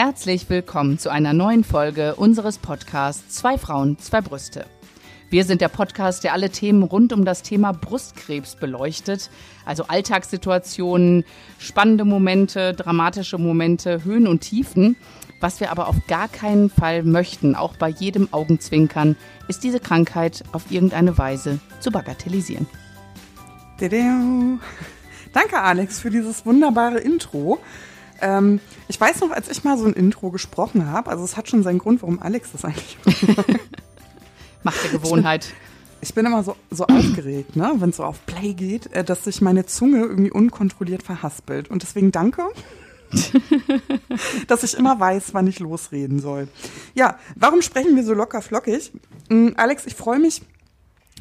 Herzlich willkommen zu einer neuen Folge unseres Podcasts Zwei Frauen, zwei Brüste. Wir sind der Podcast, der alle Themen rund um das Thema Brustkrebs beleuchtet. Also Alltagssituationen, spannende Momente, dramatische Momente, Höhen und Tiefen. Was wir aber auf gar keinen Fall möchten, auch bei jedem Augenzwinkern, ist diese Krankheit auf irgendeine Weise zu bagatellisieren. Danke, Alex, für dieses wunderbare Intro. Ähm, ich weiß noch, als ich mal so ein Intro gesprochen habe, also es hat schon seinen Grund, warum Alex das eigentlich macht. der Gewohnheit. Ich bin immer so, so aufgeregt, ne, wenn es so auf Play geht, äh, dass sich meine Zunge irgendwie unkontrolliert verhaspelt. Und deswegen danke, dass ich immer weiß, wann ich losreden soll. Ja, warum sprechen wir so locker flockig? Ähm, Alex, ich freue mich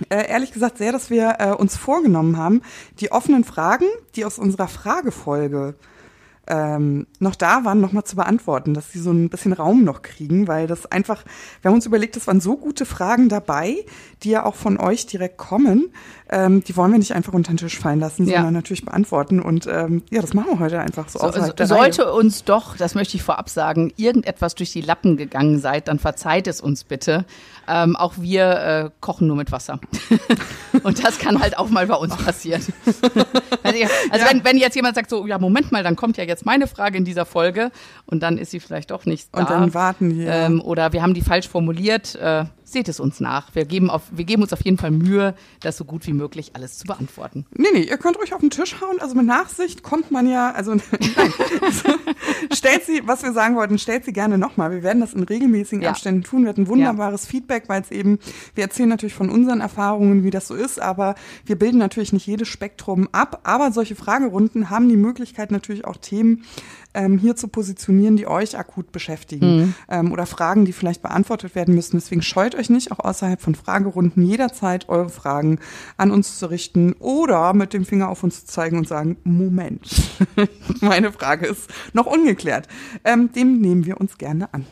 äh, ehrlich gesagt sehr, dass wir äh, uns vorgenommen haben, die offenen Fragen, die aus unserer Fragefolge ähm, noch da waren, nochmal zu beantworten, dass sie so ein bisschen Raum noch kriegen, weil das einfach, wir haben uns überlegt, es waren so gute Fragen dabei, die ja auch von euch direkt kommen. Ähm, die wollen wir nicht einfach unter den Tisch fallen lassen, ja. sondern natürlich beantworten. Und ähm, ja, das machen wir heute einfach so. so also, sollte Reihe. uns doch, das möchte ich vorab sagen, irgendetwas durch die Lappen gegangen seid, dann verzeiht es uns bitte. Ähm, auch wir äh, kochen nur mit Wasser. und das kann halt auch mal bei uns passieren. also, also ja. wenn, wenn jetzt jemand sagt so, ja, Moment mal, dann kommt ja jetzt meine Frage in dieser Folge und dann ist sie vielleicht doch nicht da. Und dann warten wir. Ähm, oder wir haben die falsch formuliert. Äh, seht es uns nach. Wir geben, auf, wir geben uns auf jeden Fall Mühe, das so gut wie möglich alles zu beantworten. Nee, nee, ihr könnt ruhig auf den Tisch hauen. Also mit Nachsicht kommt man ja, also nein. Also, stellt sie, was wir sagen wollten, stellt sie gerne nochmal. Wir werden das in regelmäßigen ja. Abständen tun. Wir hatten wunderbares ja. Feedback, weil es eben, wir erzählen natürlich von unseren Erfahrungen, wie das so ist, aber wir bilden natürlich nicht jedes Spektrum ab. Aber solche Fragerunden haben die Möglichkeit natürlich auch Themen ähm, hier zu positionieren, die euch akut beschäftigen mhm. ähm, oder Fragen, die vielleicht beantwortet werden müssen. Deswegen scheut euch nicht, auch außerhalb von Fragerunden jederzeit eure Fragen an uns zu richten oder mit dem Finger auf uns zu zeigen und sagen, Moment, meine Frage ist noch ungeklärt. Ähm, dem nehmen wir uns gerne an.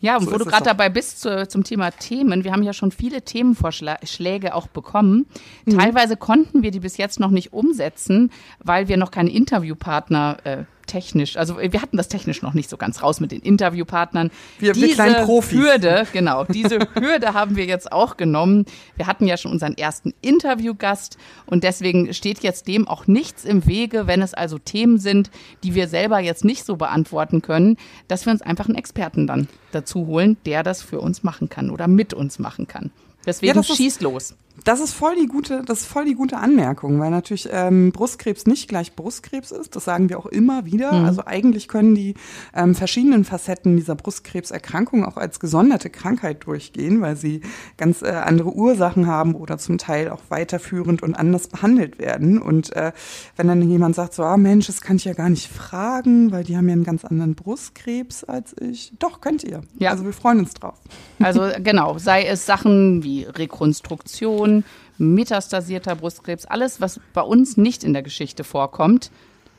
Ja, und so wo du gerade dabei bist zu, zum Thema Themen, wir haben ja schon viele Themenvorschläge auch bekommen. Mhm. Teilweise konnten wir die bis jetzt noch nicht umsetzen, weil wir noch keine Interviewpartner äh, technisch, also wir hatten das technisch noch nicht so ganz raus mit den Interviewpartnern. Wir, diese wir kleinen Profis. Hürde, genau, diese Hürde haben wir jetzt auch genommen. Wir hatten ja schon unseren ersten Interviewgast und deswegen steht jetzt dem auch nichts im Wege, wenn es also Themen sind, die wir selber jetzt nicht so beantworten können, dass wir uns einfach einen Experten dann dazu holen, der das für uns machen kann oder mit uns machen kann. Deswegen ja, schießt los. Das ist voll die gute, das ist voll die gute Anmerkung, weil natürlich ähm, Brustkrebs nicht gleich Brustkrebs ist. Das sagen wir auch immer wieder. Mhm. Also eigentlich können die ähm, verschiedenen Facetten dieser Brustkrebserkrankung auch als gesonderte Krankheit durchgehen, weil sie ganz äh, andere Ursachen haben oder zum Teil auch weiterführend und anders behandelt werden. Und äh, wenn dann jemand sagt so, ah Mensch, das kann ich ja gar nicht fragen, weil die haben ja einen ganz anderen Brustkrebs als ich. Doch, könnt ihr. Ja. Also wir freuen uns drauf. Also genau, sei es Sachen wie Rekonstruktion, Depression, metastasierter Brustkrebs, alles, was bei uns nicht in der Geschichte vorkommt,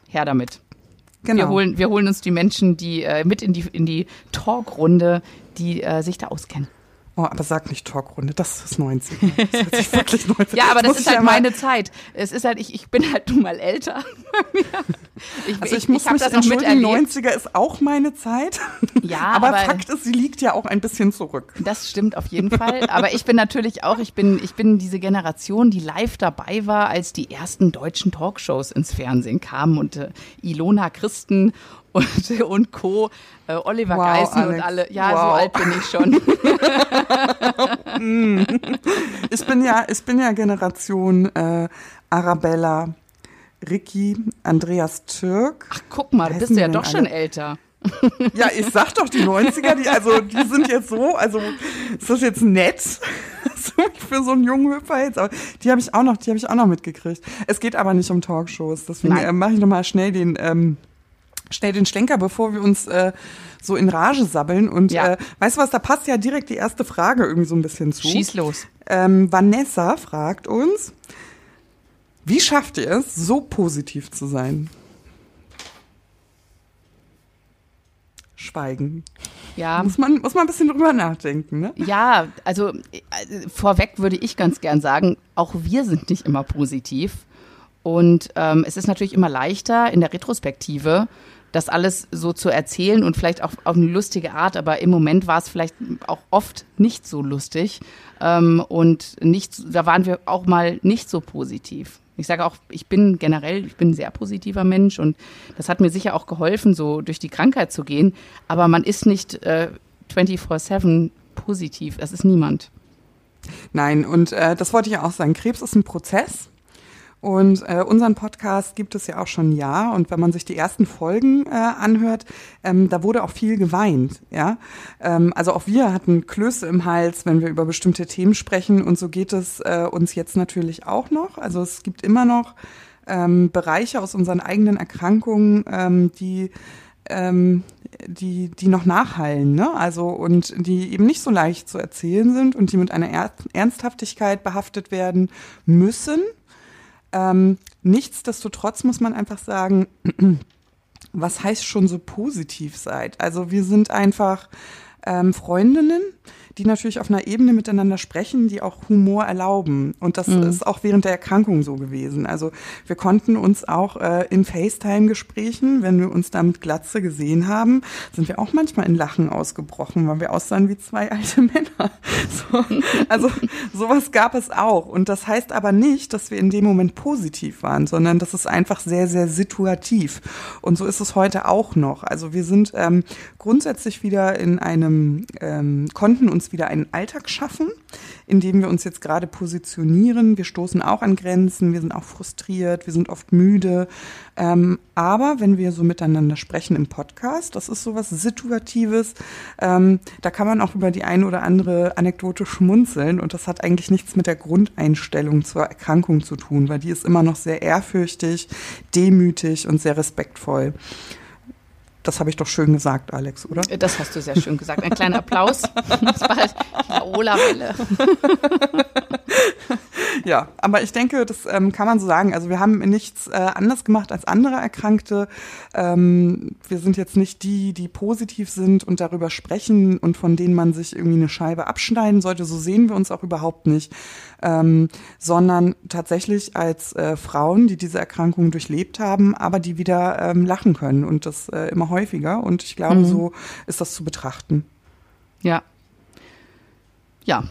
her damit. Genau. Wir holen, wir holen uns die Menschen, die äh, mit in die, in die Talkrunde, die äh, sich da auskennen. Oh, aber sag nicht Talkrunde, das ist 90. Das hört sich wirklich 90. ja, aber das, das ist halt ja meine Zeit. Es ist halt, ich, ich bin halt nun mal älter. ich, also ich, ich muss ich mich das miterlebt. 90er ist auch meine Zeit. Ja, aber, aber, Fakt ist, sie liegt ja auch ein bisschen zurück. Das stimmt auf jeden Fall. Aber ich bin natürlich auch, ich bin, ich bin diese Generation, die live dabei war, als die ersten deutschen Talkshows ins Fernsehen kamen und äh, Ilona Christen und, und Co. Äh, Oliver wow, Geißen Alex. und alle. Ja, wow. so alt bin ich schon. Mm. ich bin ja, ich bin ja Generation äh, Arabella, Ricky, Andreas Türk. Ach, guck mal, du bist ja doch schon älter. Ja, ich sag doch, die 90er, die, also, die sind jetzt so, also, ist das jetzt nett? für so einen jungen Hüpfer jetzt, aber die habe ich auch noch, die habe ich auch noch mitgekriegt. Es geht aber nicht um Talkshows, deswegen äh, mache ich nochmal schnell den, ähm, schnell den Schlenker, bevor wir uns äh, so in Rage sabbeln. Und ja. äh, weißt du was, da passt ja direkt die erste Frage irgendwie so ein bisschen zu. Schieß los. Ähm, Vanessa fragt uns, wie schafft ihr es, so positiv zu sein? Schweigen. Ja. Muss man, muss man ein bisschen drüber nachdenken, ne? Ja, also äh, vorweg würde ich ganz gern sagen, auch wir sind nicht immer positiv. Und ähm, es ist natürlich immer leichter in der Retrospektive das alles so zu erzählen und vielleicht auch auf eine lustige Art, aber im Moment war es vielleicht auch oft nicht so lustig ähm, und nicht, da waren wir auch mal nicht so positiv. Ich sage auch, ich bin generell, ich bin ein sehr positiver Mensch und das hat mir sicher auch geholfen, so durch die Krankheit zu gehen. Aber man ist nicht äh, 24-7 positiv. Es ist niemand. Nein, und äh, das wollte ich auch sagen. Krebs ist ein Prozess. Und äh, unseren Podcast gibt es ja auch schon ein Jahr. Und wenn man sich die ersten Folgen äh, anhört, ähm, da wurde auch viel geweint. Ja, ähm, also auch wir hatten Klöße im Hals, wenn wir über bestimmte Themen sprechen. Und so geht es äh, uns jetzt natürlich auch noch. Also es gibt immer noch ähm, Bereiche aus unseren eigenen Erkrankungen, ähm, die ähm, die, die noch nachhallen, ne? Also und die eben nicht so leicht zu erzählen sind und die mit einer Ernsthaftigkeit behaftet werden müssen. Ähm, nichtsdestotrotz muss man einfach sagen, was heißt schon so positiv seid? Also wir sind einfach ähm, Freundinnen, die natürlich auf einer Ebene miteinander sprechen, die auch Humor erlauben. Und das mhm. ist auch während der Erkrankung so gewesen. Also wir konnten uns auch äh, in FaceTime-Gesprächen, wenn wir uns da mit Glatze gesehen haben, sind wir auch manchmal in Lachen ausgebrochen, weil wir aussahen wie zwei alte Männer. So, also sowas gab es auch. Und das heißt aber nicht, dass wir in dem Moment positiv waren, sondern das ist einfach sehr, sehr situativ. Und so ist es heute auch noch. Also wir sind ähm, grundsätzlich wieder in einem, ähm, konnten uns wieder einen Alltag schaffen, in dem wir uns jetzt gerade positionieren. Wir stoßen auch an Grenzen, wir sind auch frustriert, wir sind oft müde. Ähm, aber wenn wir so miteinander sprechen im Podcast, das ist so was Situatives, ähm, da kann man auch über die eine oder andere Anekdote schmunzeln und das hat eigentlich nichts mit der Grundeinstellung zur Erkrankung zu tun, weil die ist immer noch sehr ehrfürchtig, demütig und sehr respektvoll. Das habe ich doch schön gesagt, Alex, oder? Das hast du sehr schön gesagt. Ein kleiner Applaus. Das war halt Laola-Welle. Ja, aber ich denke, das ähm, kann man so sagen. Also wir haben nichts äh, anders gemacht als andere Erkrankte. Ähm, wir sind jetzt nicht die, die positiv sind und darüber sprechen und von denen man sich irgendwie eine Scheibe abschneiden sollte. So sehen wir uns auch überhaupt nicht. Ähm, sondern tatsächlich als äh, Frauen, die diese Erkrankung durchlebt haben, aber die wieder ähm, lachen können und das äh, immer häufiger. Und ich glaube, mhm. so ist das zu betrachten. Ja. Ja,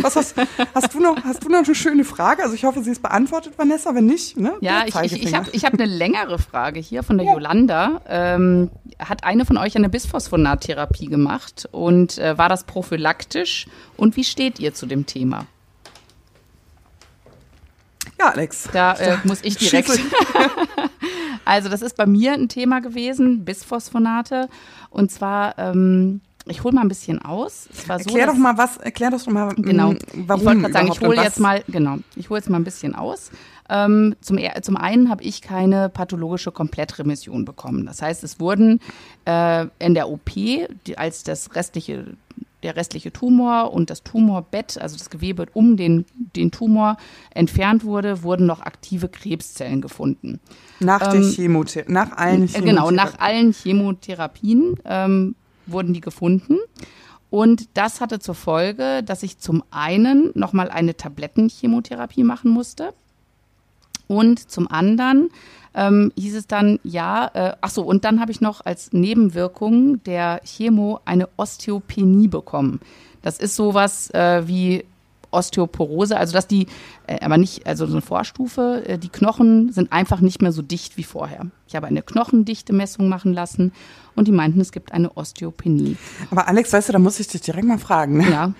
was hast, hast, du noch, hast du noch eine schöne Frage? Also ich hoffe, sie ist beantwortet, Vanessa. Wenn nicht, ne? Ja, ich, ich, ich habe ich hab eine längere Frage hier von der ja. Jolanda. Ähm, hat eine von euch eine Bisphosphonattherapie gemacht und äh, war das prophylaktisch? Und wie steht ihr zu dem Thema? Ja, Alex. Da äh, muss ich direkt. also das ist bei mir ein Thema gewesen, Bisphosphonate. Und zwar ähm, ich hole mal ein bisschen aus. So, erklär doch mal was, erklär doch mal, genau. Mm, warum Ich wollte gerade sagen, ich hole jetzt mal, genau, ich hole jetzt mal ein bisschen aus. Ähm, zum, zum einen habe ich keine pathologische Komplettremission bekommen. Das heißt, es wurden äh, in der OP, die, als das restliche der restliche Tumor und das Tumorbett, also das Gewebe um den, den Tumor entfernt wurde, wurden noch aktive Krebszellen gefunden. Nach ähm, der Chemotherapie, nach allen Chemotherapien. Genau, nach allen Chemotherapien ähm, wurden die gefunden. Und das hatte zur Folge, dass ich zum einen nochmal eine Tablettenchemotherapie machen musste. Und zum anderen ähm, hieß es dann, ja, äh, ach so, und dann habe ich noch als Nebenwirkung der Chemo eine Osteopenie bekommen. Das ist sowas äh, wie Osteoporose, also dass die, äh, aber nicht, also so eine Vorstufe, äh, die Knochen sind einfach nicht mehr so dicht wie vorher. Ich habe eine Knochendichte-Messung machen lassen und die meinten, es gibt eine Osteopenie. Aber Alex, weißt du, da muss ich dich direkt mal fragen. Ne? Ja.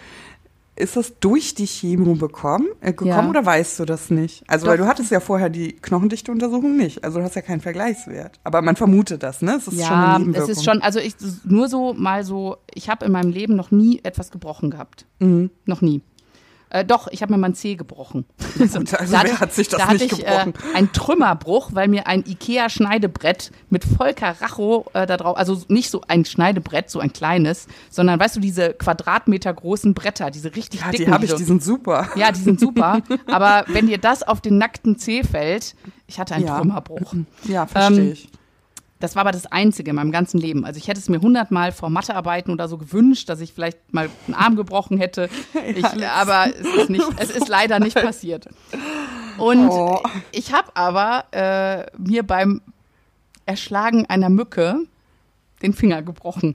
Ist das durch die Chemo bekommen, äh, gekommen ja. oder weißt du das nicht? Also, Doch. weil du hattest ja vorher die Knochendichte-Untersuchung nicht. Also, du hast ja keinen Vergleichswert. Aber man vermutet das, ne? Es ist ja, schon eine Nebenwirkung. es ist schon, also ich, nur so mal so, ich habe in meinem Leben noch nie etwas gebrochen gehabt. Mhm. Noch nie. Äh, doch, ich habe mir mal ein Zeh gebrochen. also, also wer ich, hat sich das da nicht ich, gebrochen? Äh, ein Trümmerbruch, weil mir ein Ikea-Schneidebrett mit Vollkaracho äh, da drauf, also nicht so ein Schneidebrett, so ein kleines, sondern weißt du, diese Quadratmeter großen Bretter, diese richtig ja, dicken. die habe ich, die sind super. Ja, die sind super. aber wenn dir das auf den nackten Zeh fällt, ich hatte einen ja. Trümmerbruch. Ja, verstehe ähm, ich. Das war aber das Einzige in meinem ganzen Leben. Also ich hätte es mir hundertmal vor Mathearbeiten oder so gewünscht, dass ich vielleicht mal einen Arm gebrochen hätte. Ich, aber es ist, nicht, es ist leider nicht passiert. Und oh. ich habe aber äh, mir beim Erschlagen einer Mücke den Finger gebrochen.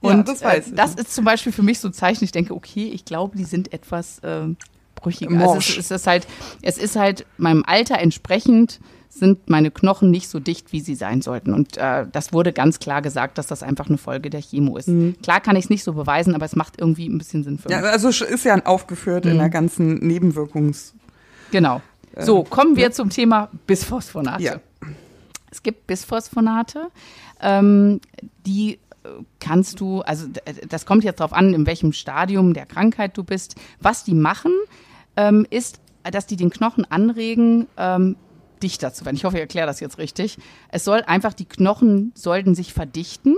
Und ja, das, weiß äh, das ist zum Beispiel für mich so ein Zeichen, ich denke, okay, ich glaube, die sind etwas äh, brüchiger. Also es, es, ist halt, es ist halt meinem Alter entsprechend sind meine Knochen nicht so dicht, wie sie sein sollten. Und äh, das wurde ganz klar gesagt, dass das einfach eine Folge der Chemo ist. Mhm. Klar kann ich es nicht so beweisen, aber es macht irgendwie ein bisschen Sinn für mich. Ja, also ist ja aufgeführt mhm. in der ganzen Nebenwirkungs. Genau. So, äh, kommen wir ja. zum Thema Bisphosphonate. Ja. Es gibt Bisphosphonate, ähm, die äh, kannst du, also das kommt jetzt darauf an, in welchem Stadium der Krankheit du bist. Was die machen, ähm, ist, dass die den Knochen anregen, ähm, dichter zu werden. Ich hoffe, ich erkläre das jetzt richtig. Es soll einfach, die Knochen sollten sich verdichten.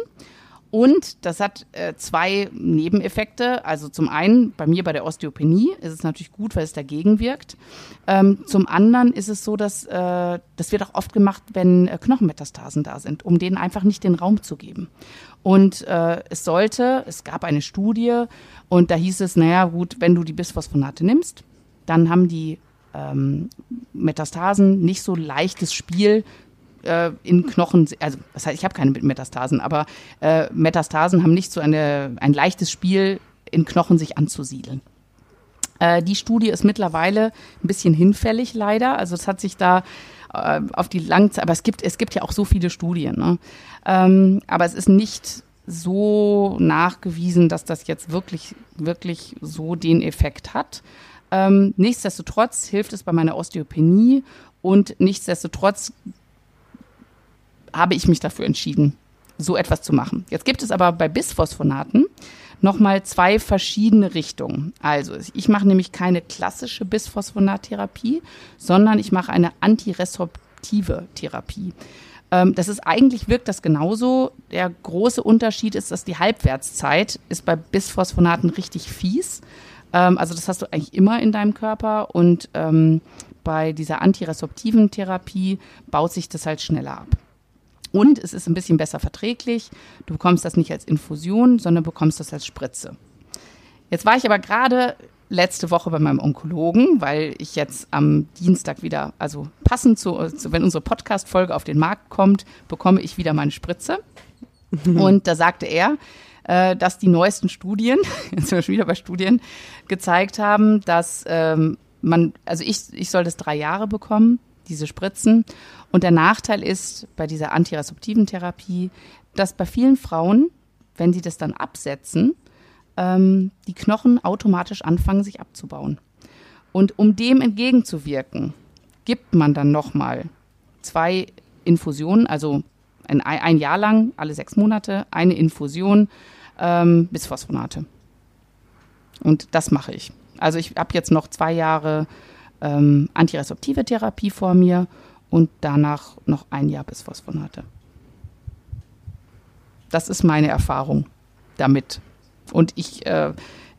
Und das hat äh, zwei Nebeneffekte. Also zum einen, bei mir bei der Osteopenie ist es natürlich gut, weil es dagegen wirkt. Ähm, zum anderen ist es so, dass äh, das wird auch oft gemacht, wenn äh, Knochenmetastasen da sind, um denen einfach nicht den Raum zu geben. Und äh, es sollte, es gab eine Studie und da hieß es, naja gut, wenn du die Bisphosphonate nimmst, dann haben die ähm, Metastasen nicht so leichtes Spiel äh, in Knochen, also das heißt, ich habe keine Metastasen, aber äh, Metastasen haben nicht so eine, ein leichtes Spiel in Knochen sich anzusiedeln. Äh, die Studie ist mittlerweile ein bisschen hinfällig leider, also es hat sich da äh, auf die Langzeit, aber es gibt, es gibt ja auch so viele Studien, ne? ähm, aber es ist nicht so nachgewiesen, dass das jetzt wirklich, wirklich so den Effekt hat. Ähm, nichtsdestotrotz hilft es bei meiner Osteopenie und nichtsdestotrotz habe ich mich dafür entschieden, so etwas zu machen. Jetzt gibt es aber bei Bisphosphonaten nochmal zwei verschiedene Richtungen. Also ich mache nämlich keine klassische Bisphosphonattherapie, sondern ich mache eine antiresorptive Therapie. Ähm, das ist eigentlich wirkt das genauso. Der große Unterschied ist, dass die Halbwertszeit ist bei Bisphosphonaten richtig fies. Ähm, also das hast du eigentlich immer in deinem Körper und ähm, bei dieser antiresorptiven Therapie baut sich das halt schneller ab. Und es ist ein bisschen besser verträglich. Du bekommst das nicht als Infusion, sondern bekommst das als Spritze. Jetzt war ich aber gerade letzte Woche bei meinem Onkologen, weil ich jetzt am Dienstag wieder, also passend zu, zu wenn unsere Podcast-Folge auf den Markt kommt, bekomme ich wieder meine Spritze. Und da sagte er, äh, dass die neuesten Studien, jetzt sind wir schon wieder bei Studien, gezeigt haben, dass ähm, man, also ich, ich soll das drei Jahre bekommen, diese Spritzen. Und der Nachteil ist bei dieser antiresorptiven Therapie, dass bei vielen Frauen, wenn sie das dann absetzen, ähm, die Knochen automatisch anfangen, sich abzubauen. Und um dem entgegenzuwirken, gibt man dann nochmal zwei Infusionen, also ein, ein Jahr lang, alle sechs Monate, eine Infusion ähm, Bisphosphonate. Und das mache ich. Also ich habe jetzt noch zwei Jahre ähm, antiresorptive Therapie vor mir und danach noch ein Jahr Bisphosphonate. Das ist meine Erfahrung damit. Und ich äh,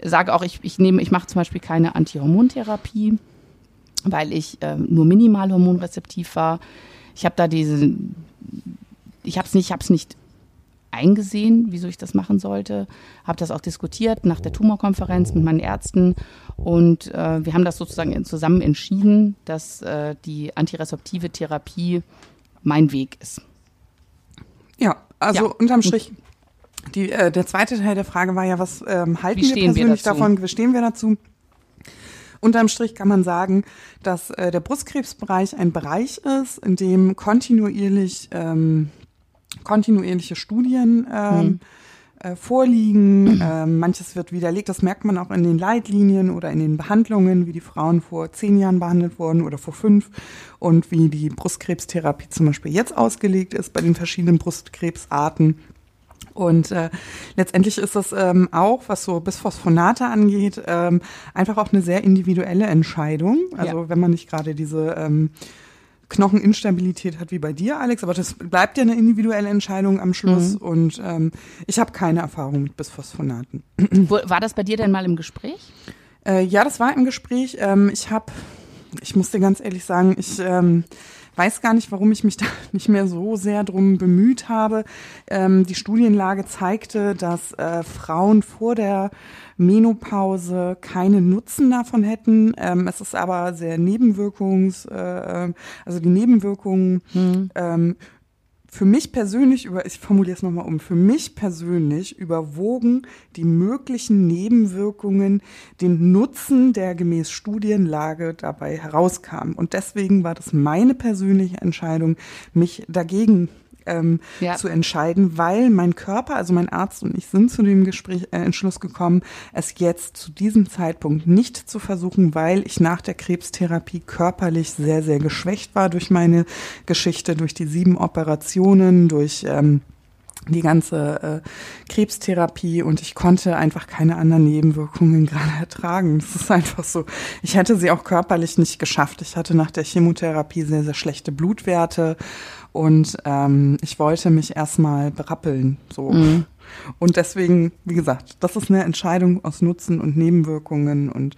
sage auch, ich, ich, nehme, ich mache zum Beispiel keine Antihormontherapie, weil ich äh, nur minimal hormonrezeptiv war. Ich habe da diese, ich habe es nicht, ich habe es nicht eingesehen, wieso ich das machen sollte. Habe das auch diskutiert nach der Tumorkonferenz mit meinen Ärzten und äh, wir haben das sozusagen zusammen entschieden, dass äh, die antiresorptive Therapie mein Weg ist. Ja, also ja. unterm Strich. Die, äh, der zweite Teil der Frage war ja, was ähm, halten wir persönlich wir davon? Wie stehen wir dazu? Unterm Strich kann man sagen, dass äh, der Brustkrebsbereich ein Bereich ist, in dem kontinuierlich ähm, kontinuierliche Studien ähm, mhm. äh, vorliegen. Ähm, manches wird widerlegt. Das merkt man auch in den Leitlinien oder in den Behandlungen, wie die Frauen vor zehn Jahren behandelt wurden oder vor fünf und wie die Brustkrebstherapie zum Beispiel jetzt ausgelegt ist bei den verschiedenen Brustkrebsarten. Und äh, letztendlich ist das ähm, auch, was so Bisphosphonate angeht, ähm, einfach auch eine sehr individuelle Entscheidung. Also ja. wenn man nicht gerade diese ähm, Knocheninstabilität hat wie bei dir, Alex, aber das bleibt ja eine individuelle Entscheidung am Schluss mhm. und ähm, ich habe keine Erfahrung mit Bisphosphonaten. War das bei dir denn mal im Gespräch? Äh, ja, das war im Gespräch. Ähm, ich habe, ich muss dir ganz ehrlich sagen, ich ähm, weiß gar nicht, warum ich mich da nicht mehr so sehr drum bemüht habe. Ähm, die Studienlage zeigte, dass äh, Frauen vor der Menopause keinen Nutzen davon hätten. Ähm, es ist aber sehr nebenwirkungs, äh, also die Nebenwirkungen hm. ähm, für mich persönlich über, ich formuliere es nochmal um, für mich persönlich überwogen die möglichen Nebenwirkungen den Nutzen, der gemäß Studienlage dabei herauskam. Und deswegen war das meine persönliche Entscheidung, mich dagegen ähm, ja. zu entscheiden, weil mein Körper, also mein Arzt und ich sind zu dem Gespräch, äh, Entschluss gekommen, es jetzt zu diesem Zeitpunkt nicht zu versuchen, weil ich nach der Krebstherapie körperlich sehr, sehr geschwächt war durch meine Geschichte, durch die sieben Operationen, durch ähm, die ganze äh, Krebstherapie und ich konnte einfach keine anderen Nebenwirkungen gerade ertragen. Das ist einfach so. Ich hätte sie auch körperlich nicht geschafft. Ich hatte nach der Chemotherapie sehr, sehr schlechte Blutwerte und ähm, ich wollte mich erstmal berappeln. So. Mhm. Und deswegen, wie gesagt, das ist eine Entscheidung aus Nutzen und Nebenwirkungen und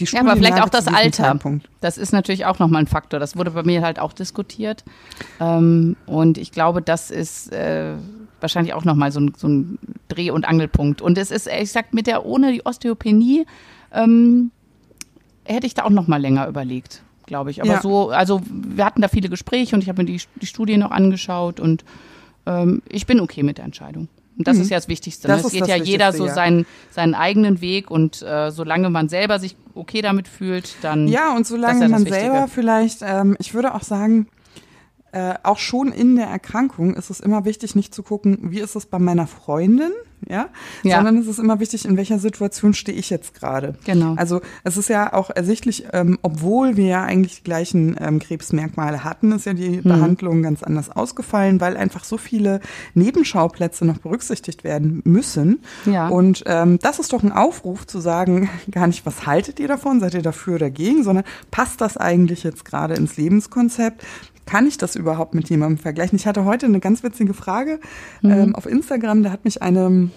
die Ja, aber vielleicht auch das Alter. Zeitpunkt. Das ist natürlich auch nochmal ein Faktor. Das wurde bei mir halt auch diskutiert. Ähm, und ich glaube, das ist äh, wahrscheinlich auch nochmal so ein, so ein Dreh- und Angelpunkt. Und es ist, ich sag, mit der ohne die Osteopenie ähm, hätte ich da auch nochmal länger überlegt glaube ich. Aber ja. so, also wir hatten da viele Gespräche und ich habe mir die, die Studie noch angeschaut und ähm, ich bin okay mit der Entscheidung. Und das mhm. ist ja das Wichtigste. Ne? Das es geht ja jeder so ja. seinen, seinen eigenen Weg und äh, solange man selber sich okay damit fühlt, dann. Ja, und solange ja man selber vielleicht, ähm, ich würde auch sagen, äh, auch schon in der Erkrankung ist es immer wichtig, nicht zu gucken, wie ist es bei meiner Freundin, ja, ja. sondern es ist immer wichtig, in welcher Situation stehe ich jetzt gerade. Genau. Also es ist ja auch ersichtlich, ähm, obwohl wir ja eigentlich die gleichen ähm, Krebsmerkmale hatten, ist ja die hm. Behandlung ganz anders ausgefallen, weil einfach so viele Nebenschauplätze noch berücksichtigt werden müssen. Ja. Und ähm, das ist doch ein Aufruf zu sagen, gar nicht, was haltet ihr davon, seid ihr dafür oder dagegen, sondern passt das eigentlich jetzt gerade ins Lebenskonzept? Kann ich das überhaupt mit jemandem vergleichen? Ich hatte heute eine ganz witzige Frage mhm. ähm, auf Instagram, da hat mich eine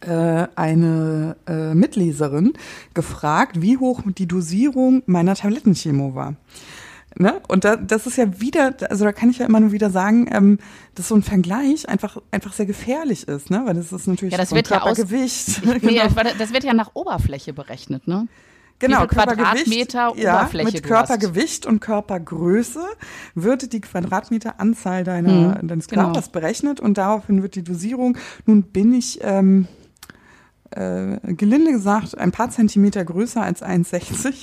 äh, eine äh, Mitleserin gefragt, wie hoch die Dosierung meiner Tablettenchemo war. Ne? Und da, das ist ja wieder, also da kann ich ja immer nur wieder sagen, ähm, dass so ein Vergleich einfach einfach sehr gefährlich ist, ne? Weil das ist natürlich ja, das wird Körpergewicht. Ja aus, nee, genau. das wird ja nach Oberfläche berechnet, ne? Genau, Quadratmeter Oberfläche. Ja, mit Körpergewicht und Körpergröße wird die Quadratmeteranzahl deiner, mhm, deines genau. Körpers genau. berechnet und daraufhin wird die Dosierung. Nun bin ich ähm, äh, gelinde gesagt ein paar Zentimeter größer als 1,60.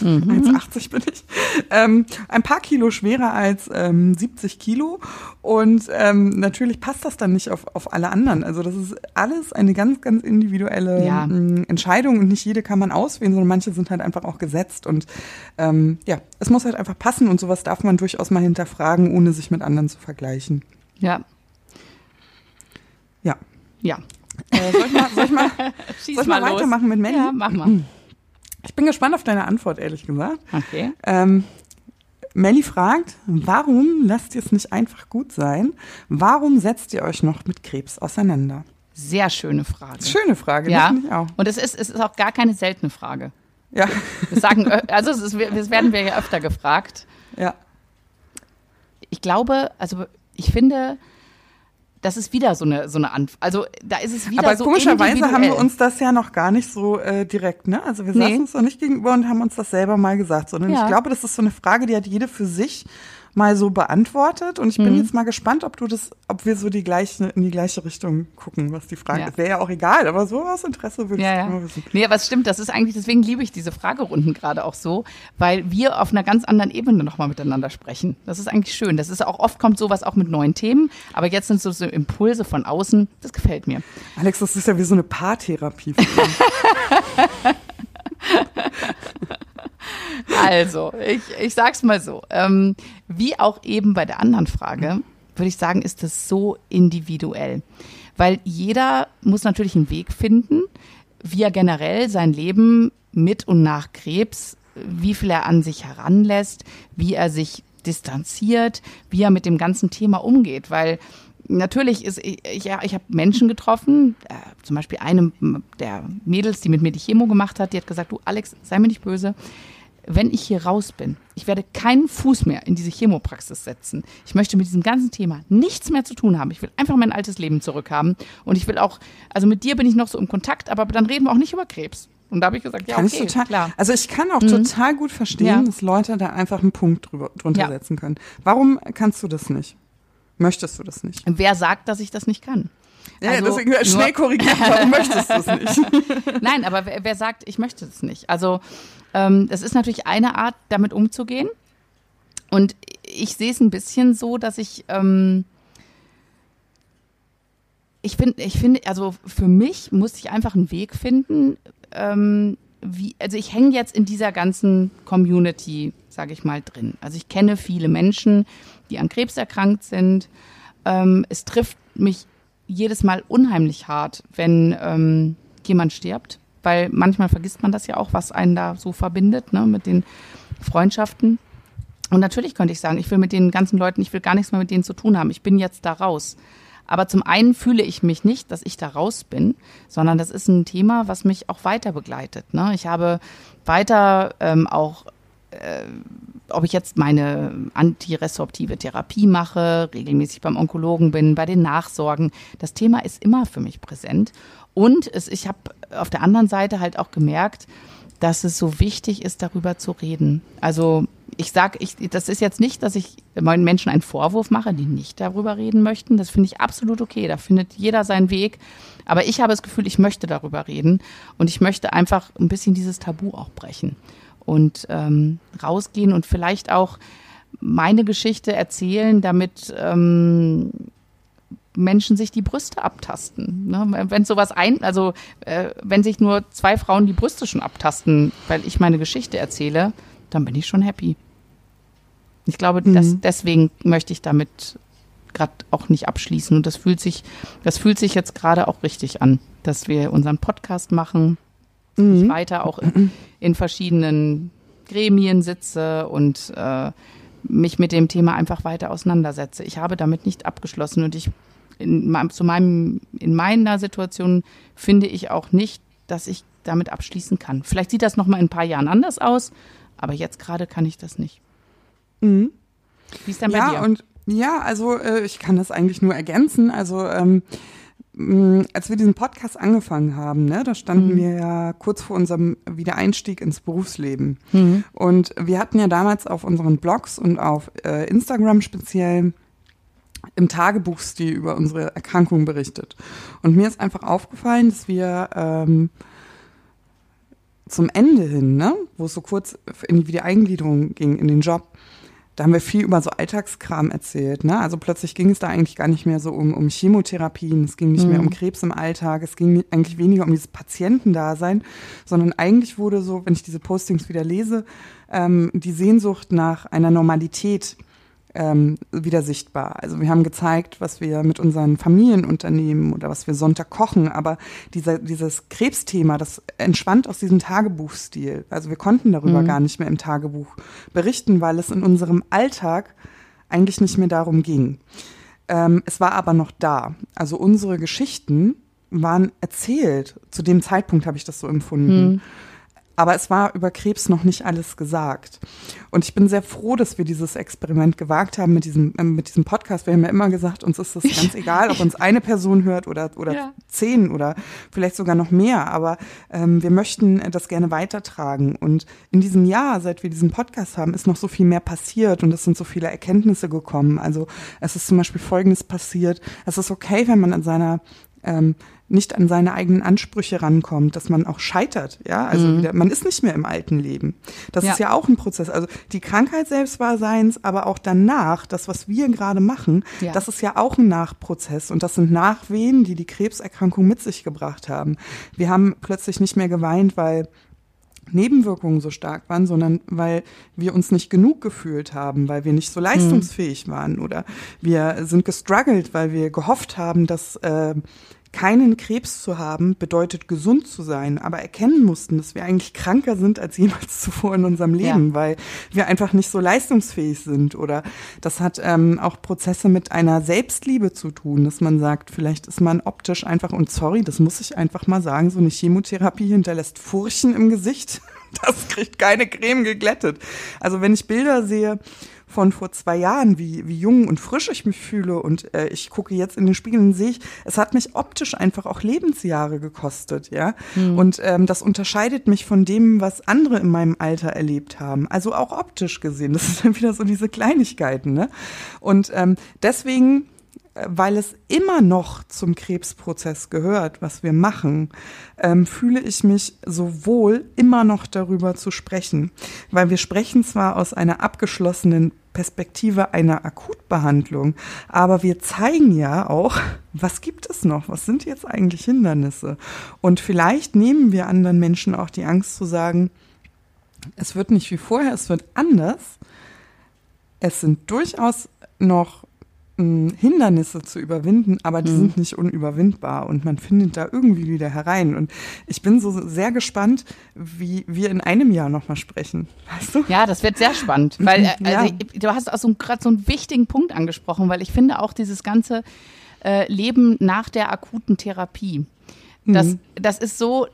Mhm. 1,80 bin ich. Ähm, ein paar Kilo schwerer als ähm, 70 Kilo. Und ähm, natürlich passt das dann nicht auf, auf alle anderen. Also das ist alles eine ganz, ganz individuelle ja. Ähm, Entscheidung und nicht jede kann man auswählen, sondern manche sind halt einfach auch gesetzt. Und ähm, ja, es muss halt einfach passen und sowas darf man durchaus mal hinterfragen, ohne sich mit anderen zu vergleichen. Ja. Ja. Ja. Äh, soll ich mal, soll ich mal, soll ich mal, mal weitermachen mit Mandy? Ja, mach mal. Ich bin gespannt auf deine Antwort, ehrlich gesagt. Okay. Ähm, Melly fragt, warum lasst ihr es nicht einfach gut sein? Warum setzt ihr euch noch mit Krebs auseinander? Sehr schöne Frage. Schöne Frage, ja. finde ich auch. Und es ist, es ist auch gar keine seltene Frage. Ja. Das sagen, also das werden wir ja öfter gefragt. Ja. Ich glaube, also ich finde, das ist wieder so eine so eine Antwort. Also da ist es wieder Aber so komischerweise haben wir uns das ja noch gar nicht so äh, direkt, ne? Also wir nee. saßen uns doch nicht gegenüber und haben uns das selber mal gesagt, sondern ja. ich glaube, das ist so eine Frage, die hat jede für sich mal so beantwortet. Und ich bin mhm. jetzt mal gespannt, ob du das, ob wir so die gleiche, in die gleiche Richtung gucken, was die Frage ja. Wäre ja auch egal, aber so aus Interesse würde ja, ich ja. mal wissen. Nee, aber es stimmt, das ist eigentlich, deswegen liebe ich diese Fragerunden gerade auch so, weil wir auf einer ganz anderen Ebene nochmal miteinander sprechen. Das ist eigentlich schön. Das ist auch oft kommt sowas auch mit neuen Themen, aber jetzt sind so, so Impulse von außen. Das gefällt mir. Alex, das ist ja wie so eine Paartherapie. Also, ich, ich sag's mal so. Ähm, wie auch eben bei der anderen Frage, würde ich sagen, ist das so individuell. Weil jeder muss natürlich einen Weg finden, wie er generell sein Leben mit und nach Krebs, wie viel er an sich heranlässt, wie er sich distanziert, wie er mit dem ganzen Thema umgeht. Weil natürlich ist, ich, ja, ich habe Menschen getroffen, äh, zum Beispiel eine der Mädels, die mit mir die Chemo gemacht hat, die hat gesagt, du Alex, sei mir nicht böse, wenn ich hier raus bin, ich werde keinen Fuß mehr in diese Chemopraxis setzen. Ich möchte mit diesem ganzen Thema nichts mehr zu tun haben. Ich will einfach mein altes Leben zurückhaben. Und ich will auch, also mit dir bin ich noch so im Kontakt, aber dann reden wir auch nicht über Krebs. Und da habe ich gesagt, ja, kann okay, ich total, klar. Also ich kann auch mhm. total gut verstehen, ja. dass Leute da einfach einen Punkt drüber, drunter ja. setzen können. Warum kannst du das nicht? Möchtest du das nicht. Wer sagt, dass ich das nicht kann? Ja, also, deswegen schnell korrigiert, warum möchtest du es nicht? Nein, aber wer, wer, sagt, ich möchte es nicht? Also ähm, das ist natürlich eine Art, damit umzugehen. Und ich sehe es ein bisschen so, dass ich ähm, ich finde, ich finde, also für mich muss ich einfach einen Weg finden, ähm, wie, also ich hänge jetzt in dieser ganzen Community, sage ich mal, drin. Also ich kenne viele Menschen, die an Krebs erkrankt sind. Ähm, es trifft mich jedes Mal unheimlich hart, wenn ähm, jemand stirbt, weil manchmal vergisst man das ja auch, was einen da so verbindet, ne, mit den Freundschaften. Und natürlich könnte ich sagen, ich will mit den ganzen Leuten, ich will gar nichts mehr mit denen zu tun haben. Ich bin jetzt da raus. Aber zum einen fühle ich mich nicht, dass ich da raus bin, sondern das ist ein Thema, was mich auch weiter begleitet. Ne? Ich habe weiter ähm, auch äh, ob ich jetzt meine antiresorptive Therapie mache, regelmäßig beim Onkologen bin, bei den Nachsorgen. Das Thema ist immer für mich präsent. Und es, ich habe auf der anderen Seite halt auch gemerkt, dass es so wichtig ist, darüber zu reden. Also ich sage, ich, das ist jetzt nicht, dass ich meinen Menschen einen Vorwurf mache, die nicht darüber reden möchten. Das finde ich absolut okay. Da findet jeder seinen Weg. Aber ich habe das Gefühl, ich möchte darüber reden und ich möchte einfach ein bisschen dieses Tabu auch brechen und ähm, rausgehen und vielleicht auch meine Geschichte erzählen, damit ähm, Menschen sich die Brüste abtasten. Ne? Wenn sowas ein, also äh, wenn sich nur zwei Frauen die Brüste schon abtasten, weil ich meine Geschichte erzähle, dann bin ich schon happy. Ich glaube, mhm. dass, deswegen möchte ich damit gerade auch nicht abschließen. Und das fühlt sich, das fühlt sich jetzt gerade auch richtig an, dass wir unseren Podcast machen, mhm. ich weiter auch in, in, verschiedenen Gremien sitze und äh, mich mit dem Thema einfach weiter auseinandersetze. Ich habe damit nicht abgeschlossen und ich in, zu meinem, in meiner Situation finde ich auch nicht, dass ich damit abschließen kann. Vielleicht sieht das noch mal in ein paar Jahren anders aus, aber jetzt gerade kann ich das nicht. Mhm. Wie ist denn bei ja, dir? Und ja, also äh, ich kann das eigentlich nur ergänzen. Also ähm, als wir diesen Podcast angefangen haben, ne, da standen mhm. wir ja kurz vor unserem Wiedereinstieg ins Berufsleben. Mhm. Und wir hatten ja damals auf unseren Blogs und auf äh, Instagram speziell im Tagebuchstil über unsere Erkrankung berichtet. Und mir ist einfach aufgefallen, dass wir ähm, zum Ende hin, ne, wo es so kurz in die Wiedereingliederung ging, in den Job, da haben wir viel über so Alltagskram erzählt. Ne? Also plötzlich ging es da eigentlich gar nicht mehr so um, um Chemotherapien, es ging nicht mhm. mehr um Krebs im Alltag, es ging eigentlich weniger um dieses Patientendasein, sondern eigentlich wurde so, wenn ich diese Postings wieder lese, ähm, die Sehnsucht nach einer Normalität ähm, wieder sichtbar. Also wir haben gezeigt, was wir mit unseren Familien unternehmen oder was wir Sonntag kochen, aber dieser, dieses Krebsthema, das entschwand aus diesem Tagebuchstil. Also wir konnten darüber mhm. gar nicht mehr im Tagebuch berichten, weil es in unserem Alltag eigentlich nicht mehr darum ging. Ähm, es war aber noch da. Also unsere Geschichten waren erzählt. Zu dem Zeitpunkt habe ich das so empfunden. Mhm. Aber es war über Krebs noch nicht alles gesagt. Und ich bin sehr froh, dass wir dieses Experiment gewagt haben mit diesem, äh, mit diesem Podcast. Wir haben ja immer gesagt, uns ist das ganz egal, ob uns eine Person hört oder, oder ja. zehn oder vielleicht sogar noch mehr. Aber ähm, wir möchten das gerne weitertragen. Und in diesem Jahr, seit wir diesen Podcast haben, ist noch so viel mehr passiert und es sind so viele Erkenntnisse gekommen. Also es ist zum Beispiel Folgendes passiert. Es ist okay, wenn man an seiner ähm, nicht an seine eigenen Ansprüche rankommt, dass man auch scheitert, ja, also mhm. wieder, man ist nicht mehr im alten Leben. Das ja. ist ja auch ein Prozess. Also die Krankheit selbst war seins, aber auch danach, das, was wir gerade machen, ja. das ist ja auch ein Nachprozess und das sind Nachwehen, die die Krebserkrankung mit sich gebracht haben. Wir haben plötzlich nicht mehr geweint, weil Nebenwirkungen so stark waren, sondern weil wir uns nicht genug gefühlt haben, weil wir nicht so leistungsfähig waren oder wir sind gestruggelt, weil wir gehofft haben, dass äh, keinen Krebs zu haben bedeutet gesund zu sein, aber erkennen mussten, dass wir eigentlich kranker sind als jemals zuvor in unserem Leben, ja. weil wir einfach nicht so leistungsfähig sind. Oder das hat ähm, auch Prozesse mit einer Selbstliebe zu tun, dass man sagt, vielleicht ist man optisch einfach, und sorry, das muss ich einfach mal sagen, so eine Chemotherapie hinterlässt Furchen im Gesicht. Das kriegt keine Creme geglättet. Also wenn ich Bilder sehe, von vor zwei Jahren, wie, wie jung und frisch ich mich fühle und äh, ich gucke jetzt in den Spiegel und sehe ich, es hat mich optisch einfach auch Lebensjahre gekostet, ja. Mhm. Und ähm, das unterscheidet mich von dem, was andere in meinem Alter erlebt haben. Also auch optisch gesehen. Das sind dann wieder so diese Kleinigkeiten, ne? Und ähm, deswegen weil es immer noch zum Krebsprozess gehört, was wir machen, ähm, fühle ich mich so wohl, immer noch darüber zu sprechen. Weil wir sprechen zwar aus einer abgeschlossenen Perspektive einer Akutbehandlung, aber wir zeigen ja auch, was gibt es noch? Was sind jetzt eigentlich Hindernisse? Und vielleicht nehmen wir anderen Menschen auch die Angst zu sagen, es wird nicht wie vorher, es wird anders. Es sind durchaus noch Hindernisse zu überwinden, aber die mhm. sind nicht unüberwindbar und man findet da irgendwie wieder herein. Und ich bin so sehr gespannt, wie wir in einem Jahr nochmal sprechen. Weißt du? Ja, das wird sehr spannend, weil äh, ja. also, du hast auch so gerade so einen wichtigen Punkt angesprochen, weil ich finde auch dieses ganze äh, Leben nach der akuten Therapie. Das, mhm. das ist so,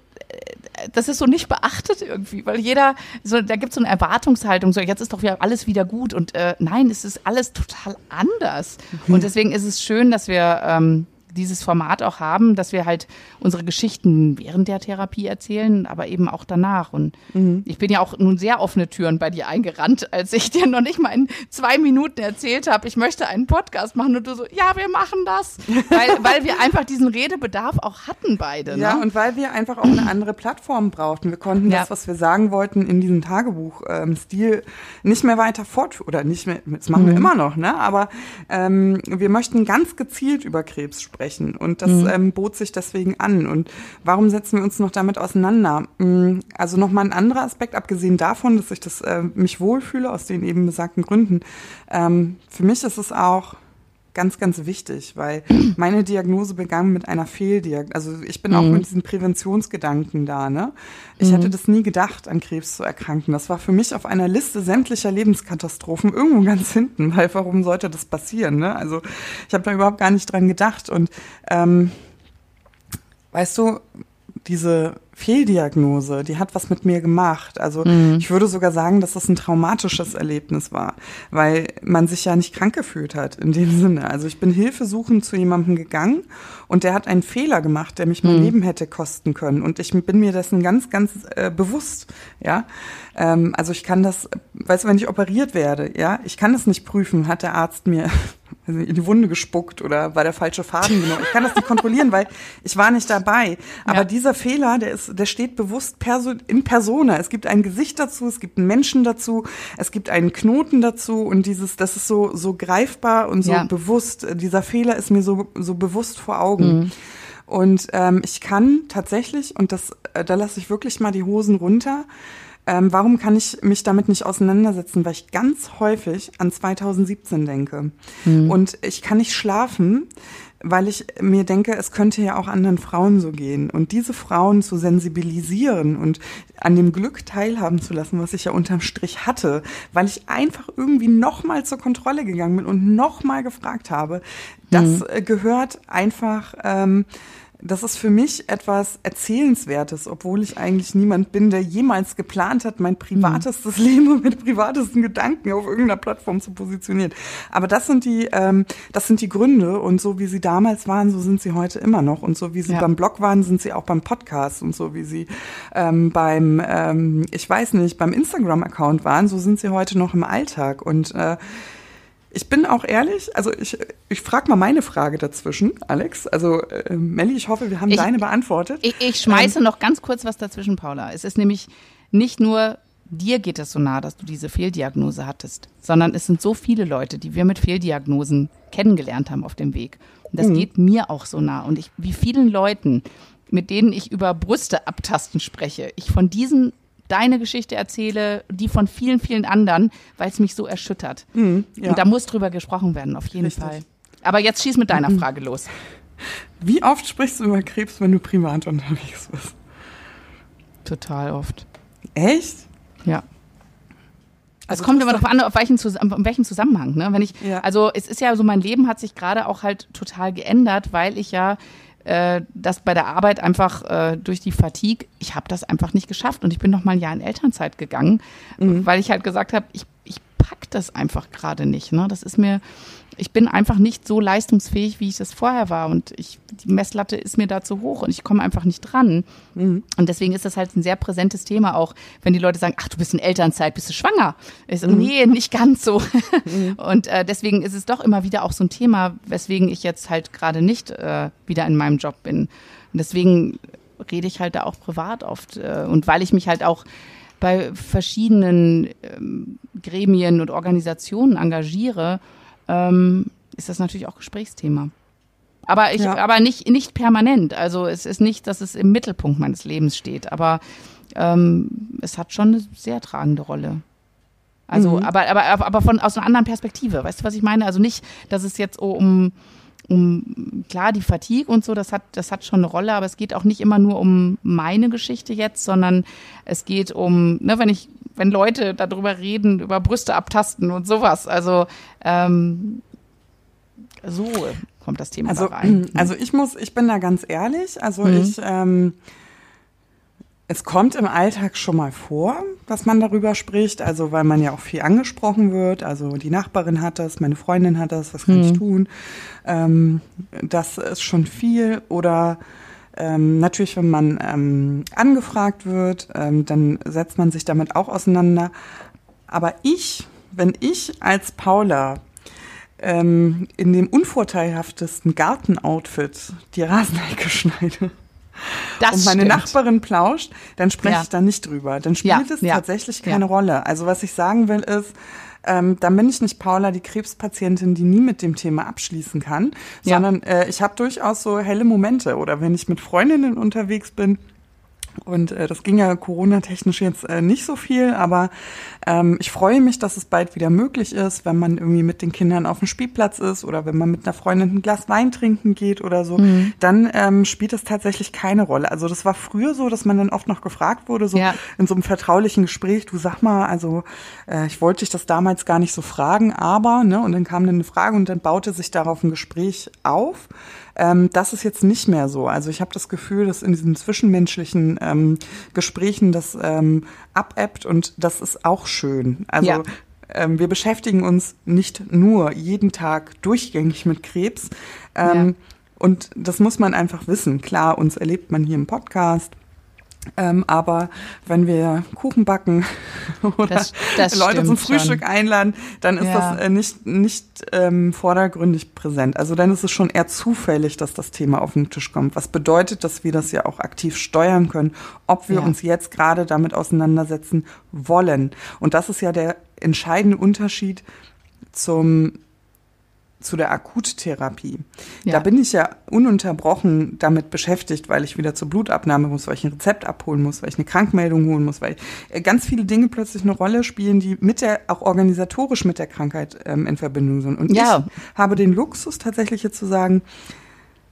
das ist so nicht beachtet irgendwie, weil jeder, so, da gibt es so eine Erwartungshaltung, so jetzt ist doch wieder alles wieder gut und äh, nein, es ist alles total anders. Mhm. Und deswegen ist es schön, dass wir ähm, dieses Format auch haben, dass wir halt unsere Geschichten während der Therapie erzählen, aber eben auch danach. Und mhm. ich bin ja auch nun sehr offene Türen bei dir eingerannt, als ich dir noch nicht mal in zwei Minuten erzählt habe, ich möchte einen Podcast machen und du so, ja, wir machen das. weil, weil wir einfach diesen Redebedarf auch hatten beide. Ne? Ja, und weil wir einfach auch eine andere Plattform brauchten. Wir konnten ja. das, was wir sagen wollten, in diesem Tagebuch-Stil ähm, nicht mehr weiter fortführen. Oder nicht mehr, das machen mhm. wir immer noch, ne? Aber ähm, wir möchten ganz gezielt über Krebs sprechen sprechen. Und das mhm. ähm, bot sich deswegen an. Und warum setzen wir uns noch damit auseinander? Mm, also nochmal ein anderer Aspekt, abgesehen davon, dass ich das äh, mich wohlfühle, aus den eben besagten Gründen. Ähm, für mich ist es auch ganz, ganz wichtig, weil meine Diagnose begann mit einer Fehldiagnose. Also ich bin mhm. auch mit diesen Präventionsgedanken da. Ne? Ich mhm. hätte das nie gedacht, an Krebs zu erkranken. Das war für mich auf einer Liste sämtlicher Lebenskatastrophen irgendwo ganz hinten, weil warum sollte das passieren? Ne? Also ich habe da überhaupt gar nicht dran gedacht. Und ähm, weißt du, diese Fehldiagnose, die hat was mit mir gemacht. Also mhm. ich würde sogar sagen, dass das ein traumatisches Erlebnis war, weil man sich ja nicht krank gefühlt hat in dem Sinne. Also ich bin hilfesuchend zu jemandem gegangen und der hat einen Fehler gemacht, der mich mein mhm. Leben hätte kosten können. Und ich bin mir dessen ganz, ganz äh, bewusst. Ja, ähm, also ich kann das, weißt du, wenn ich operiert werde, ja, ich kann das nicht prüfen, hat der Arzt mir also in die Wunde gespuckt oder war der falsche Faden genommen. Ich kann das nicht kontrollieren, weil ich war nicht dabei. Aber ja. dieser Fehler, der ist, der steht bewusst perso in Persona. Es gibt ein Gesicht dazu, es gibt einen Menschen dazu, es gibt einen Knoten dazu und dieses, das ist so so greifbar und so ja. bewusst. Dieser Fehler ist mir so so bewusst vor Augen. Mhm. Und ähm, ich kann tatsächlich, und das, äh, da lasse ich wirklich mal die Hosen runter, ähm, warum kann ich mich damit nicht auseinandersetzen? Weil ich ganz häufig an 2017 denke. Mhm. Und ich kann nicht schlafen, weil ich mir denke, es könnte ja auch anderen Frauen so gehen. Und diese Frauen zu sensibilisieren und an dem Glück teilhaben zu lassen, was ich ja unterm Strich hatte, weil ich einfach irgendwie nochmal zur Kontrolle gegangen bin und nochmal gefragt habe, das mhm. gehört einfach. Ähm, das ist für mich etwas Erzählenswertes, obwohl ich eigentlich niemand bin, der jemals geplant hat, mein privatestes mhm. Leben mit privatesten Gedanken auf irgendeiner Plattform zu positionieren. Aber das sind die, ähm, das sind die Gründe und so wie sie damals waren, so sind sie heute immer noch und so wie sie ja. beim Blog waren, sind sie auch beim Podcast und so wie sie ähm, beim, ähm, ich weiß nicht, beim Instagram-Account waren, so sind sie heute noch im Alltag und äh, ich bin auch ehrlich, also ich, ich frage mal meine Frage dazwischen, Alex. Also äh, Melli, ich hoffe, wir haben ich, deine beantwortet. Ich, ich schmeiße ähm, noch ganz kurz was dazwischen, Paula. Es ist nämlich nicht nur dir geht es so nah, dass du diese Fehldiagnose hattest, sondern es sind so viele Leute, die wir mit Fehldiagnosen kennengelernt haben auf dem Weg. Und das mhm. geht mir auch so nah. Und ich, wie vielen Leuten, mit denen ich über Brüste abtasten spreche, ich von diesen deine Geschichte erzähle, die von vielen, vielen anderen, weil es mich so erschüttert. Mhm, ja. Und da muss drüber gesprochen werden, auf jeden Richtig. Fall. Aber jetzt schieß mit deiner mhm. Frage los. Wie oft sprichst du über Krebs, wenn du privat unterwegs bist? Total oft. Echt? Ja. Also es kommt immer darauf an, auf welchen, auf welchen Zusammenhang. Ne? Wenn ich, ja. Also es ist ja so, mein Leben hat sich gerade auch halt total geändert, weil ich ja äh, das bei der Arbeit einfach äh, durch die Fatigue, ich habe das einfach nicht geschafft und ich bin noch mal ein Jahr in Elternzeit gegangen, mhm. weil ich halt gesagt habe, ich, ich pack das einfach gerade nicht. Ne? Das ist mir ich bin einfach nicht so leistungsfähig, wie ich das vorher war. Und ich, die Messlatte ist mir da zu hoch und ich komme einfach nicht dran. Mhm. Und deswegen ist das halt ein sehr präsentes Thema, auch wenn die Leute sagen, ach, du bist in Elternzeit, bist du schwanger? Ich so, mhm. nee, nicht ganz so. Mhm. Und äh, deswegen ist es doch immer wieder auch so ein Thema, weswegen ich jetzt halt gerade nicht äh, wieder in meinem Job bin. Und deswegen rede ich halt da auch privat oft. Äh, und weil ich mich halt auch bei verschiedenen ähm, Gremien und Organisationen engagiere, ähm, ist das natürlich auch Gesprächsthema. Aber ich, ja. aber nicht, nicht permanent. Also es ist nicht, dass es im Mittelpunkt meines Lebens steht, aber ähm, es hat schon eine sehr tragende Rolle. Also, mhm. aber, aber, aber von aus einer anderen Perspektive. Weißt du, was ich meine? Also nicht, dass es jetzt um, um klar die Fatigue und so, das hat, das hat schon eine Rolle, aber es geht auch nicht immer nur um meine Geschichte jetzt, sondern es geht um, ne, wenn ich wenn Leute darüber reden, über Brüste abtasten und sowas. Also ähm, so kommt das Thema also, rein. Also ich muss, ich bin da ganz ehrlich. Also mhm. ich, ähm, es kommt im Alltag schon mal vor, dass man darüber spricht, also weil man ja auch viel angesprochen wird. Also die Nachbarin hat das, meine Freundin hat das, was kann mhm. ich tun? Ähm, das ist schon viel. Oder ähm, natürlich, wenn man ähm, angefragt wird, ähm, dann setzt man sich damit auch auseinander. Aber ich, wenn ich als Paula ähm, in dem unvorteilhaftesten Gartenoutfit die Rasenhecke schneide das und meine stimmt. Nachbarin plauscht, dann spreche ja. ich da nicht drüber. Dann spielt ja, es tatsächlich keine Rolle. Also was ich sagen will ist, ähm, dann bin ich nicht Paula, die Krebspatientin, die nie mit dem Thema abschließen kann, sondern äh, ich habe durchaus so helle Momente oder wenn ich mit Freundinnen unterwegs bin, und äh, das ging ja Corona-technisch jetzt äh, nicht so viel, aber ähm, ich freue mich, dass es bald wieder möglich ist, wenn man irgendwie mit den Kindern auf dem Spielplatz ist oder wenn man mit einer Freundin ein Glas Wein trinken geht oder so, mhm. dann ähm, spielt es tatsächlich keine Rolle. Also das war früher so, dass man dann oft noch gefragt wurde, so ja. in so einem vertraulichen Gespräch, du sag mal, also äh, ich wollte dich das damals gar nicht so fragen, aber, ne, und dann kam dann eine Frage und dann baute sich darauf ein Gespräch auf. Ähm, das ist jetzt nicht mehr so. Also ich habe das Gefühl, dass in diesen zwischenmenschlichen ähm, Gesprächen das ähm, abebbt und das ist auch schön. Also ja. ähm, wir beschäftigen uns nicht nur jeden Tag durchgängig mit Krebs. Ähm, ja. Und das muss man einfach wissen. Klar, uns erlebt man hier im Podcast. Ähm, aber wenn wir Kuchen backen oder das, das Leute zum Frühstück schon. einladen, dann ist ja. das äh, nicht, nicht ähm, vordergründig präsent. Also dann ist es schon eher zufällig, dass das Thema auf den Tisch kommt. Was bedeutet, dass wir das ja auch aktiv steuern können, ob wir ja. uns jetzt gerade damit auseinandersetzen wollen. Und das ist ja der entscheidende Unterschied zum zu der Akuttherapie. Ja. Da bin ich ja ununterbrochen damit beschäftigt, weil ich wieder zur Blutabnahme muss, weil ich ein Rezept abholen muss, weil ich eine Krankmeldung holen muss, weil äh, ganz viele Dinge plötzlich eine Rolle spielen, die mit der, auch organisatorisch mit der Krankheit ähm, in Verbindung sind. Und ja. ich habe den Luxus tatsächlich jetzt zu sagen,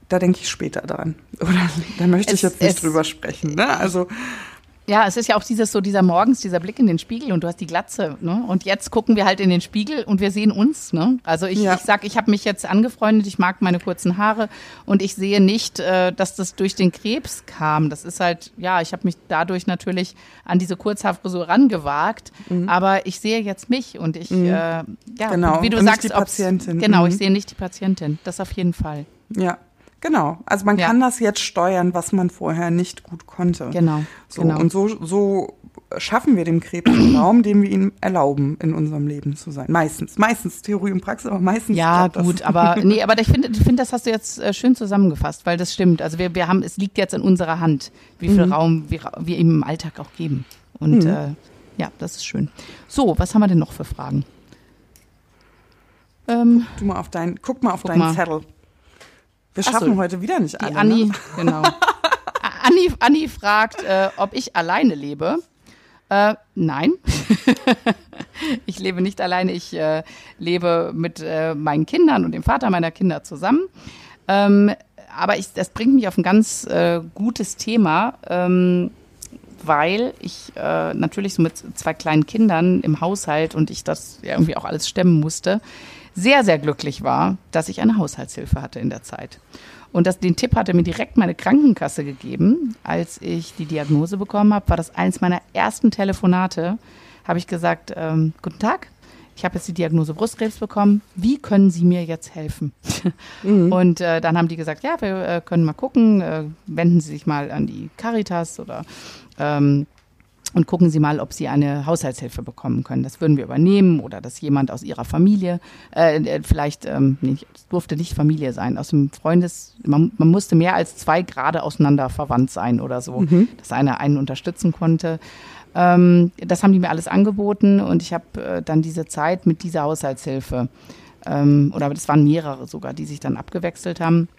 da denke ich später dran. Oder da möchte ich es, jetzt nicht drüber sprechen. Ne? Also ja, es ist ja auch dieses so dieser morgens dieser Blick in den Spiegel und du hast die Glatze, ne? Und jetzt gucken wir halt in den Spiegel und wir sehen uns, ne? Also ich, ja. ich sag, ich habe mich jetzt angefreundet, ich mag meine kurzen Haare und ich sehe nicht, äh, dass das durch den Krebs kam. Das ist halt, ja, ich habe mich dadurch natürlich an diese Kurzhaarfrisur rangewagt, mhm. aber ich sehe jetzt mich und ich, mhm. äh, ja, genau. wie du und sagst, die Patientin. genau, mhm. ich sehe nicht die Patientin. Das auf jeden Fall. Ja, Genau, also man ja. kann das jetzt steuern, was man vorher nicht gut konnte. Genau. So, genau. Und so, so schaffen wir dem Krebs einen Raum, den wir ihm erlauben, in unserem Leben zu sein. Meistens. Meistens Theorie und Praxis, aber meistens. Ja, gut, aber nee, aber ich finde, ich finde, das hast du jetzt äh, schön zusammengefasst, weil das stimmt. Also wir, wir haben, es liegt jetzt in unserer Hand, wie viel mhm. Raum wir, wir ihm im Alltag auch geben. Und mhm. äh, ja, das ist schön. So, was haben wir denn noch für Fragen? Ähm, du mal auf dein, guck mal auf deinen mal. Zettel. Wir schaffen so, heute wieder nicht alle. Die Anni, ne? genau. Anni, Anni fragt, äh, ob ich alleine lebe. Äh, nein, ich lebe nicht alleine. Ich äh, lebe mit äh, meinen Kindern und dem Vater meiner Kinder zusammen. Ähm, aber ich, das bringt mich auf ein ganz äh, gutes Thema, ähm, weil ich äh, natürlich so mit zwei kleinen Kindern im Haushalt und ich das irgendwie auch alles stemmen musste, sehr, sehr glücklich war, dass ich eine Haushaltshilfe hatte in der Zeit. Und das, den Tipp hatte mir direkt meine Krankenkasse gegeben. Als ich die Diagnose bekommen habe, war das eins meiner ersten Telefonate. Habe ich gesagt, ähm, guten Tag, ich habe jetzt die Diagnose Brustkrebs bekommen, wie können Sie mir jetzt helfen? Mhm. Und äh, dann haben die gesagt, ja, wir äh, können mal gucken, äh, wenden Sie sich mal an die Caritas oder ähm, und gucken Sie mal, ob Sie eine Haushaltshilfe bekommen können. Das würden wir übernehmen oder dass jemand aus Ihrer Familie, äh, vielleicht, ähm, nicht, es durfte nicht Familie sein, aus dem Freundes, man, man musste mehr als zwei Grade auseinander verwandt sein oder so, mhm. dass einer einen unterstützen konnte. Ähm, das haben die mir alles angeboten und ich habe äh, dann diese Zeit mit dieser Haushaltshilfe, ähm, oder das waren mehrere sogar, die sich dann abgewechselt haben,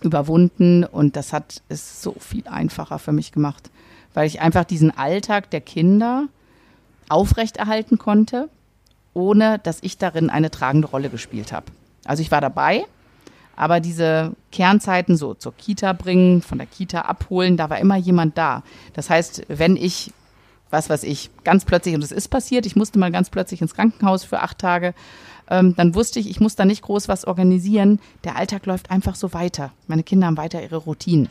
überwunden und das hat es so viel einfacher für mich gemacht weil ich einfach diesen Alltag der Kinder aufrechterhalten konnte, ohne dass ich darin eine tragende Rolle gespielt habe. Also ich war dabei, aber diese Kernzeiten so zur Kita bringen, von der Kita abholen, da war immer jemand da. Das heißt, wenn ich, was weiß ich, ganz plötzlich, und es ist passiert, ich musste mal ganz plötzlich ins Krankenhaus für acht Tage, ähm, dann wusste ich, ich muss da nicht groß was organisieren. Der Alltag läuft einfach so weiter. Meine Kinder haben weiter ihre Routinen.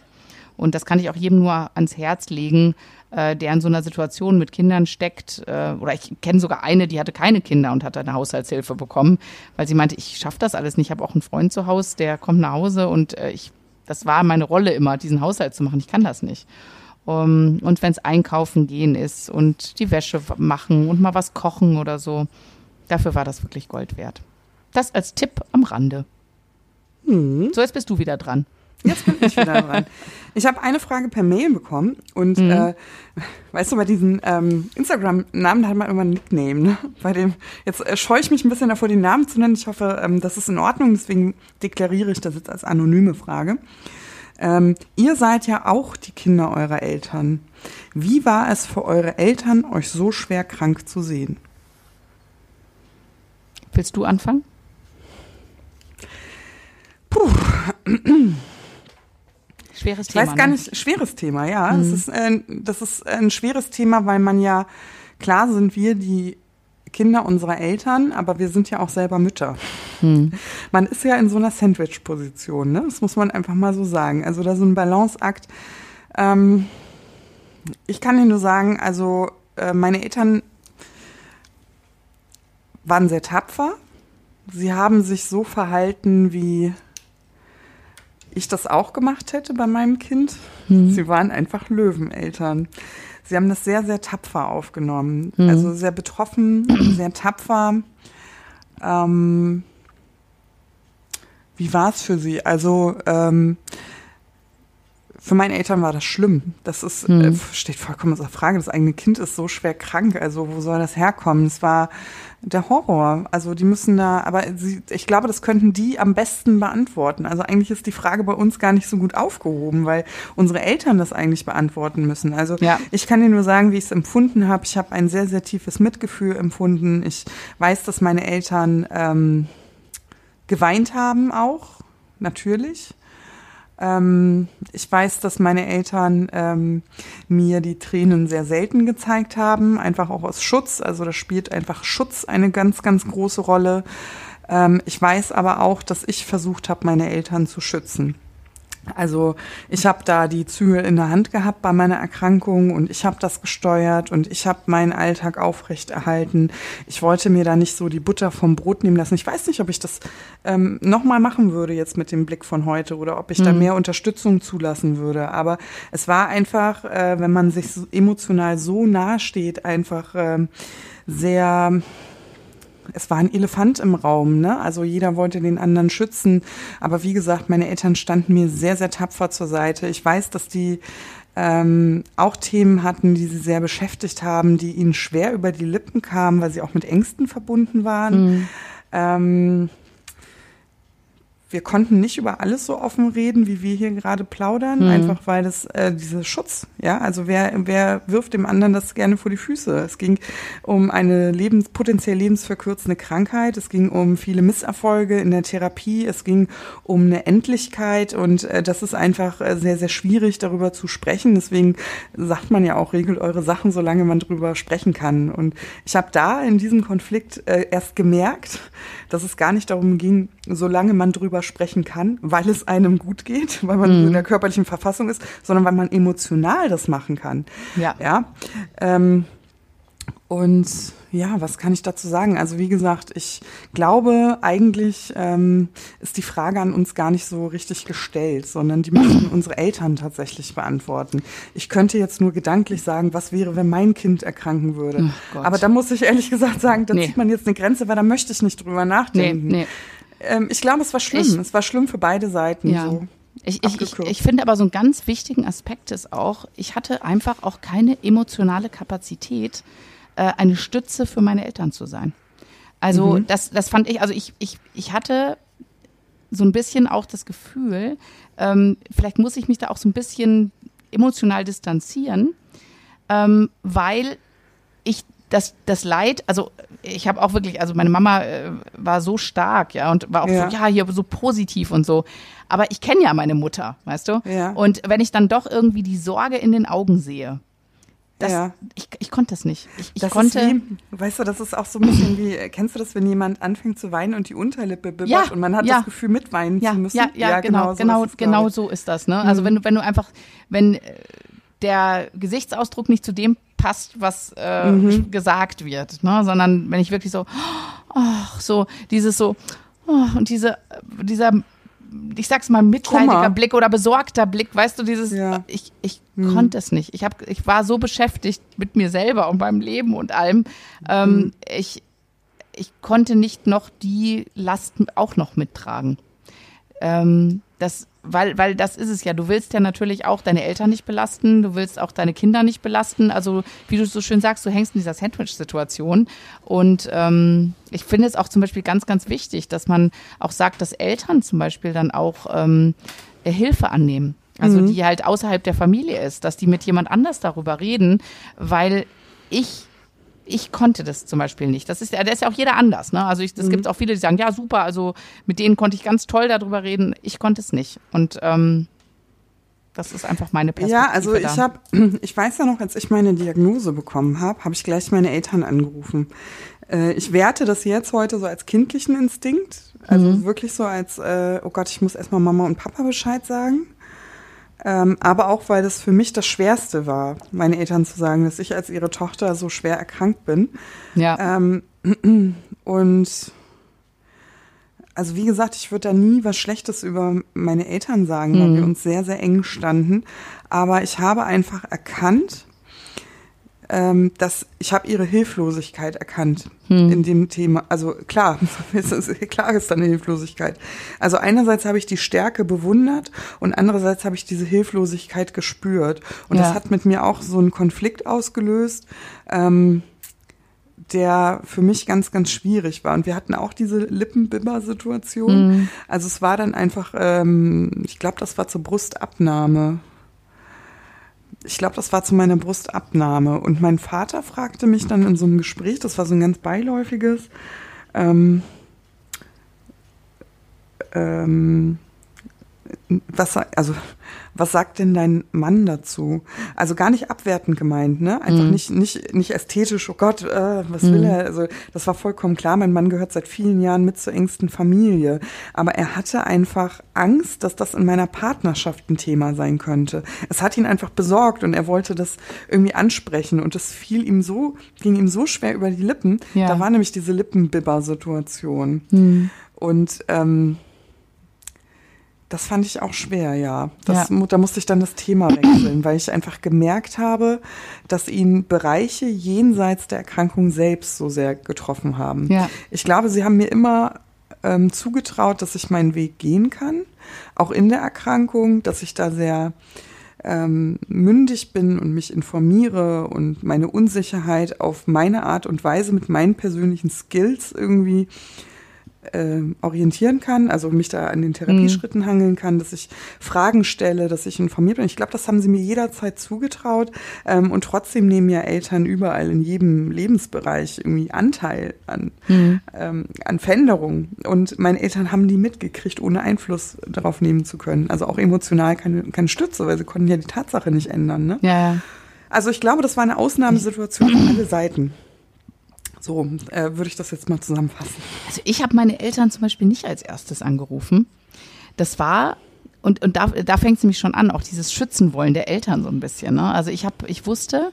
Und das kann ich auch jedem nur ans Herz legen, äh, der in so einer Situation mit Kindern steckt. Äh, oder ich kenne sogar eine, die hatte keine Kinder und hatte eine Haushaltshilfe bekommen, weil sie meinte, ich schaffe das alles nicht. Ich habe auch einen Freund zu Hause, der kommt nach Hause und äh, ich, das war meine Rolle immer, diesen Haushalt zu machen. Ich kann das nicht. Um, und wenn es einkaufen gehen ist und die Wäsche machen und mal was kochen oder so, dafür war das wirklich Gold wert. Das als Tipp am Rande. Hm. So, jetzt bist du wieder dran. Jetzt bin ich wieder dran. Ich habe eine Frage per Mail bekommen und mhm. äh, weißt du, bei diesen ähm, Instagram-Namen hat man immer ein Nickname. Ne? Bei dem, jetzt äh, scheue ich mich ein bisschen davor, die Namen zu nennen. Ich hoffe, ähm, das ist in Ordnung, deswegen deklariere ich das jetzt als anonyme Frage. Ähm, ihr seid ja auch die Kinder eurer Eltern. Wie war es für eure Eltern, euch so schwer krank zu sehen? Willst du anfangen? Puh. Schweres Thema. Ich weiß gar ne? nicht, schweres Thema, ja. Mhm. Das, ist, äh, das ist ein schweres Thema, weil man ja, klar sind wir die Kinder unserer Eltern, aber wir sind ja auch selber Mütter. Mhm. Man ist ja in so einer Sandwich-Position, ne? Das muss man einfach mal so sagen. Also da so ein Balanceakt. Ähm, ich kann dir nur sagen, also äh, meine Eltern waren sehr tapfer. Sie haben sich so verhalten, wie ich das auch gemacht hätte bei meinem Kind. Mhm. Sie waren einfach Löweneltern. Sie haben das sehr, sehr tapfer aufgenommen. Mhm. Also sehr betroffen, sehr tapfer. Ähm, wie war es für Sie? Also ähm, für meine Eltern war das schlimm. Das ist, mhm. äh, steht vollkommen außer Frage. Das eigene Kind ist so schwer krank. Also wo soll das herkommen? Es war der Horror. Also die müssen da, aber sie, ich glaube, das könnten die am besten beantworten. Also eigentlich ist die Frage bei uns gar nicht so gut aufgehoben, weil unsere Eltern das eigentlich beantworten müssen. Also ja. ich kann dir nur sagen, wie ich es empfunden habe. Ich habe ein sehr, sehr tiefes Mitgefühl empfunden. Ich weiß, dass meine Eltern ähm, geweint haben auch, natürlich. Ähm, ich weiß, dass meine Eltern ähm, mir die Tränen sehr selten gezeigt haben, einfach auch aus Schutz. Also da spielt einfach Schutz eine ganz, ganz große Rolle. Ähm, ich weiß aber auch, dass ich versucht habe, meine Eltern zu schützen. Also ich habe da die Zügel in der Hand gehabt bei meiner Erkrankung und ich habe das gesteuert und ich habe meinen Alltag aufrechterhalten. Ich wollte mir da nicht so die Butter vom Brot nehmen lassen. Ich weiß nicht, ob ich das ähm, nochmal machen würde jetzt mit dem Blick von heute oder ob ich mhm. da mehr Unterstützung zulassen würde. Aber es war einfach, äh, wenn man sich emotional so nahe steht, einfach äh, sehr es war ein Elefant im Raum, ne? Also jeder wollte den anderen schützen. Aber wie gesagt, meine Eltern standen mir sehr, sehr tapfer zur Seite. Ich weiß, dass die ähm, auch Themen hatten, die sie sehr beschäftigt haben, die ihnen schwer über die Lippen kamen, weil sie auch mit Ängsten verbunden waren. Mhm. Ähm, wir konnten nicht über alles so offen reden, wie wir hier gerade plaudern, mhm. einfach weil das äh, dieser Schutz, ja, also wer wer wirft dem anderen das gerne vor die Füße? Es ging um eine lebens potenziell lebensverkürzende Krankheit, es ging um viele Misserfolge in der Therapie, es ging um eine Endlichkeit und äh, das ist einfach äh, sehr sehr schwierig darüber zu sprechen. Deswegen sagt man ja auch regelt eure Sachen, solange man drüber sprechen kann. Und ich habe da in diesem Konflikt äh, erst gemerkt, dass es gar nicht darum ging, solange man drüber sprechen kann, weil es einem gut geht, weil man mhm. in der körperlichen Verfassung ist, sondern weil man emotional das machen kann. Ja. ja? Ähm, Und ja, was kann ich dazu sagen? Also wie gesagt, ich glaube, eigentlich ähm, ist die Frage an uns gar nicht so richtig gestellt, sondern die müssen unsere Eltern tatsächlich beantworten. Ich könnte jetzt nur gedanklich sagen, was wäre, wenn mein Kind erkranken würde. Aber da muss ich ehrlich gesagt sagen, da nee. zieht man jetzt eine Grenze, weil da möchte ich nicht drüber nachdenken. Nee, nee. Ähm, ich glaube, es war schlimm. Ich, es war schlimm für beide Seiten. Ja. So. Ich, ich, ich, ich, finde aber so einen ganz wichtigen Aspekt ist auch, ich hatte einfach auch keine emotionale Kapazität, äh, eine Stütze für meine Eltern zu sein. Also mhm. das, das fand ich, also ich, ich, ich hatte so ein bisschen auch das Gefühl, ähm, vielleicht muss ich mich da auch so ein bisschen emotional distanzieren, ähm, weil ich das, das Leid, also ich habe auch wirklich, also meine Mama äh, war so stark, ja, und war auch ja. so, ja, hier so positiv und so. Aber ich kenne ja meine Mutter, weißt du? Ja. Und wenn ich dann doch irgendwie die Sorge in den Augen sehe, das, ja. ich, ich konnte das nicht. Ich, ich das konnte. Wie, weißt du, das ist auch so ein bisschen wie, kennst du das, wenn jemand anfängt zu weinen und die Unterlippe bibbert ja, und man hat ja. das Gefühl, mitweinen ja, zu müssen? Ja, ja, genau, genau, so genau, genau so ist das. Ne? Also mhm. wenn du, wenn du einfach, wenn äh, der Gesichtsausdruck nicht zu dem passt, was äh, mhm. gesagt wird, ne? sondern wenn ich wirklich so, oh, so dieses so oh, und diese dieser ich sag's mal, mitleidiger Kummer. Blick oder besorgter Blick, weißt du, dieses, ja. ich, ich hm. konnte es nicht. Ich, hab, ich war so beschäftigt mit mir selber und meinem Leben und allem. Ähm, hm. ich, ich konnte nicht noch die Last auch noch mittragen. Ähm, das weil, weil das ist es ja. Du willst ja natürlich auch deine Eltern nicht belasten, du willst auch deine Kinder nicht belasten. Also, wie du so schön sagst, du hängst in dieser Sandwich-Situation. Und ähm, ich finde es auch zum Beispiel ganz, ganz wichtig, dass man auch sagt, dass Eltern zum Beispiel dann auch ähm, Hilfe annehmen. Also mhm. die halt außerhalb der Familie ist, dass die mit jemand anders darüber reden, weil ich ich konnte das zum Beispiel nicht. Das ist ja, da ist ja auch jeder anders. Ne? Also es mhm. gibt auch viele, die sagen, ja super, also mit denen konnte ich ganz toll darüber reden. Ich konnte es nicht. Und ähm, das ist einfach meine Perspektive. Ja, also ich habe, ich weiß ja noch, als ich meine Diagnose bekommen habe, habe ich gleich meine Eltern angerufen. Äh, ich werte das jetzt heute so als kindlichen Instinkt, also mhm. wirklich so als, äh, oh Gott, ich muss erstmal Mama und Papa Bescheid sagen. Ähm, aber auch, weil das für mich das Schwerste war, meine Eltern zu sagen, dass ich als ihre Tochter so schwer erkrankt bin. Ja. Ähm, und also wie gesagt, ich würde da nie was Schlechtes über meine Eltern sagen, weil mhm. wir uns sehr, sehr eng standen. Aber ich habe einfach erkannt, ähm, dass ich habe ihre Hilflosigkeit erkannt hm. in dem Thema. Also klar, klar ist da eine Hilflosigkeit. Also einerseits habe ich die Stärke bewundert und andererseits habe ich diese Hilflosigkeit gespürt. Und ja. das hat mit mir auch so einen Konflikt ausgelöst. Ähm, der für mich ganz, ganz schwierig war. Und wir hatten auch diese Lippenbibber-Situation. Mhm. Also es war dann einfach, ähm, ich glaube, das war zur Brustabnahme ich glaube, das war zu meiner Brustabnahme. Und mein Vater fragte mich dann in so einem Gespräch, das war so ein ganz beiläufiges, ähm, ähm, was, also was sagt denn dein Mann dazu? Also gar nicht abwertend gemeint, ne? Einfach mhm. nicht, nicht, nicht ästhetisch, oh Gott, äh, was mhm. will er? Also das war vollkommen klar. Mein Mann gehört seit vielen Jahren mit zur engsten Familie. Aber er hatte einfach Angst, dass das in meiner Partnerschaft ein Thema sein könnte. Es hat ihn einfach besorgt und er wollte das irgendwie ansprechen und es fiel ihm so, ging ihm so schwer über die Lippen. Ja. Da war nämlich diese Lippenbibber-Situation. Mhm. Und ähm, das fand ich auch schwer, ja. Das, ja. Da musste ich dann das Thema wechseln, weil ich einfach gemerkt habe, dass ihn Bereiche jenseits der Erkrankung selbst so sehr getroffen haben. Ja. Ich glaube, sie haben mir immer ähm, zugetraut, dass ich meinen Weg gehen kann, auch in der Erkrankung, dass ich da sehr ähm, mündig bin und mich informiere und meine Unsicherheit auf meine Art und Weise mit meinen persönlichen Skills irgendwie äh, orientieren kann, also mich da an den Therapieschritten mhm. hangeln kann, dass ich Fragen stelle, dass ich informiert bin. Ich glaube, das haben sie mir jederzeit zugetraut. Ähm, und trotzdem nehmen ja Eltern überall in jedem Lebensbereich irgendwie Anteil an, mhm. ähm, an Veränderungen. Und meine Eltern haben die mitgekriegt, ohne Einfluss darauf nehmen zu können. Also auch emotional keine, keine Stütze, weil sie konnten ja die Tatsache nicht ändern. Ne? Ja. Also ich glaube, das war eine Ausnahmesituation für alle Seiten. So äh, würde ich das jetzt mal zusammenfassen. Also ich habe meine Eltern zum Beispiel nicht als erstes angerufen. Das war und, und da, da fängt es nämlich schon an, auch dieses Schützenwollen der Eltern so ein bisschen. Ne? Also ich habe, ich wusste,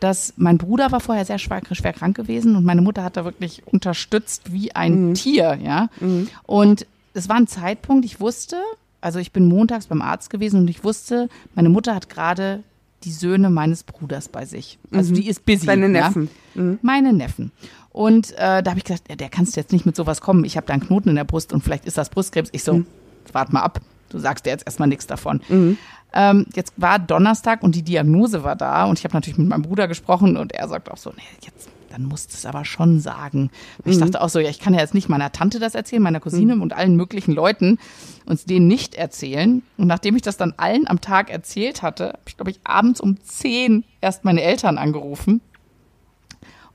dass mein Bruder war vorher sehr schwer, schwer krank gewesen und meine Mutter hat da wirklich unterstützt wie ein mhm. Tier, ja. Mhm. Und es war ein Zeitpunkt, ich wusste, also ich bin montags beim Arzt gewesen und ich wusste, meine Mutter hat gerade die Söhne meines Bruders bei sich. Also mhm. die ist busy. Deine Neffen. Ja? Mhm. Meine Neffen. Und äh, da habe ich gesagt, ja, der kannst du jetzt nicht mit sowas kommen. Ich habe da einen Knoten in der Brust und vielleicht ist das Brustkrebs. Ich so, mhm. warte mal ab. Du sagst dir jetzt erstmal nichts davon. Mhm. Ähm, jetzt war Donnerstag und die Diagnose war da und ich habe natürlich mit meinem Bruder gesprochen und er sagt auch so, nee, jetzt dann musst du es aber schon sagen. Mhm. Ich dachte auch so, ja, ich kann ja jetzt nicht meiner Tante das erzählen, meiner Cousine mhm. und allen möglichen Leuten und denen nicht erzählen. Und nachdem ich das dann allen am Tag erzählt hatte, habe ich, glaube ich, abends um zehn erst meine Eltern angerufen.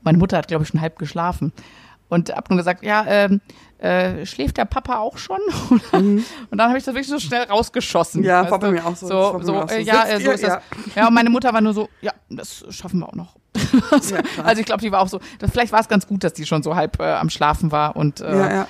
Meine Mutter hat, glaube ich, schon halb geschlafen und hab nur gesagt, ja, ähm, äh, schläft der Papa auch schon? Mhm. Und dann habe ich das wirklich so schnell rausgeschossen. Ja, war bei mir auch so. So, so, äh, ja, äh, so ist ja. das. Ja, und meine Mutter war nur so, ja, das schaffen wir auch noch. also, ja, also ich glaube, die war auch so, das, vielleicht war es ganz gut, dass die schon so halb äh, am Schlafen war und äh, ja, ja.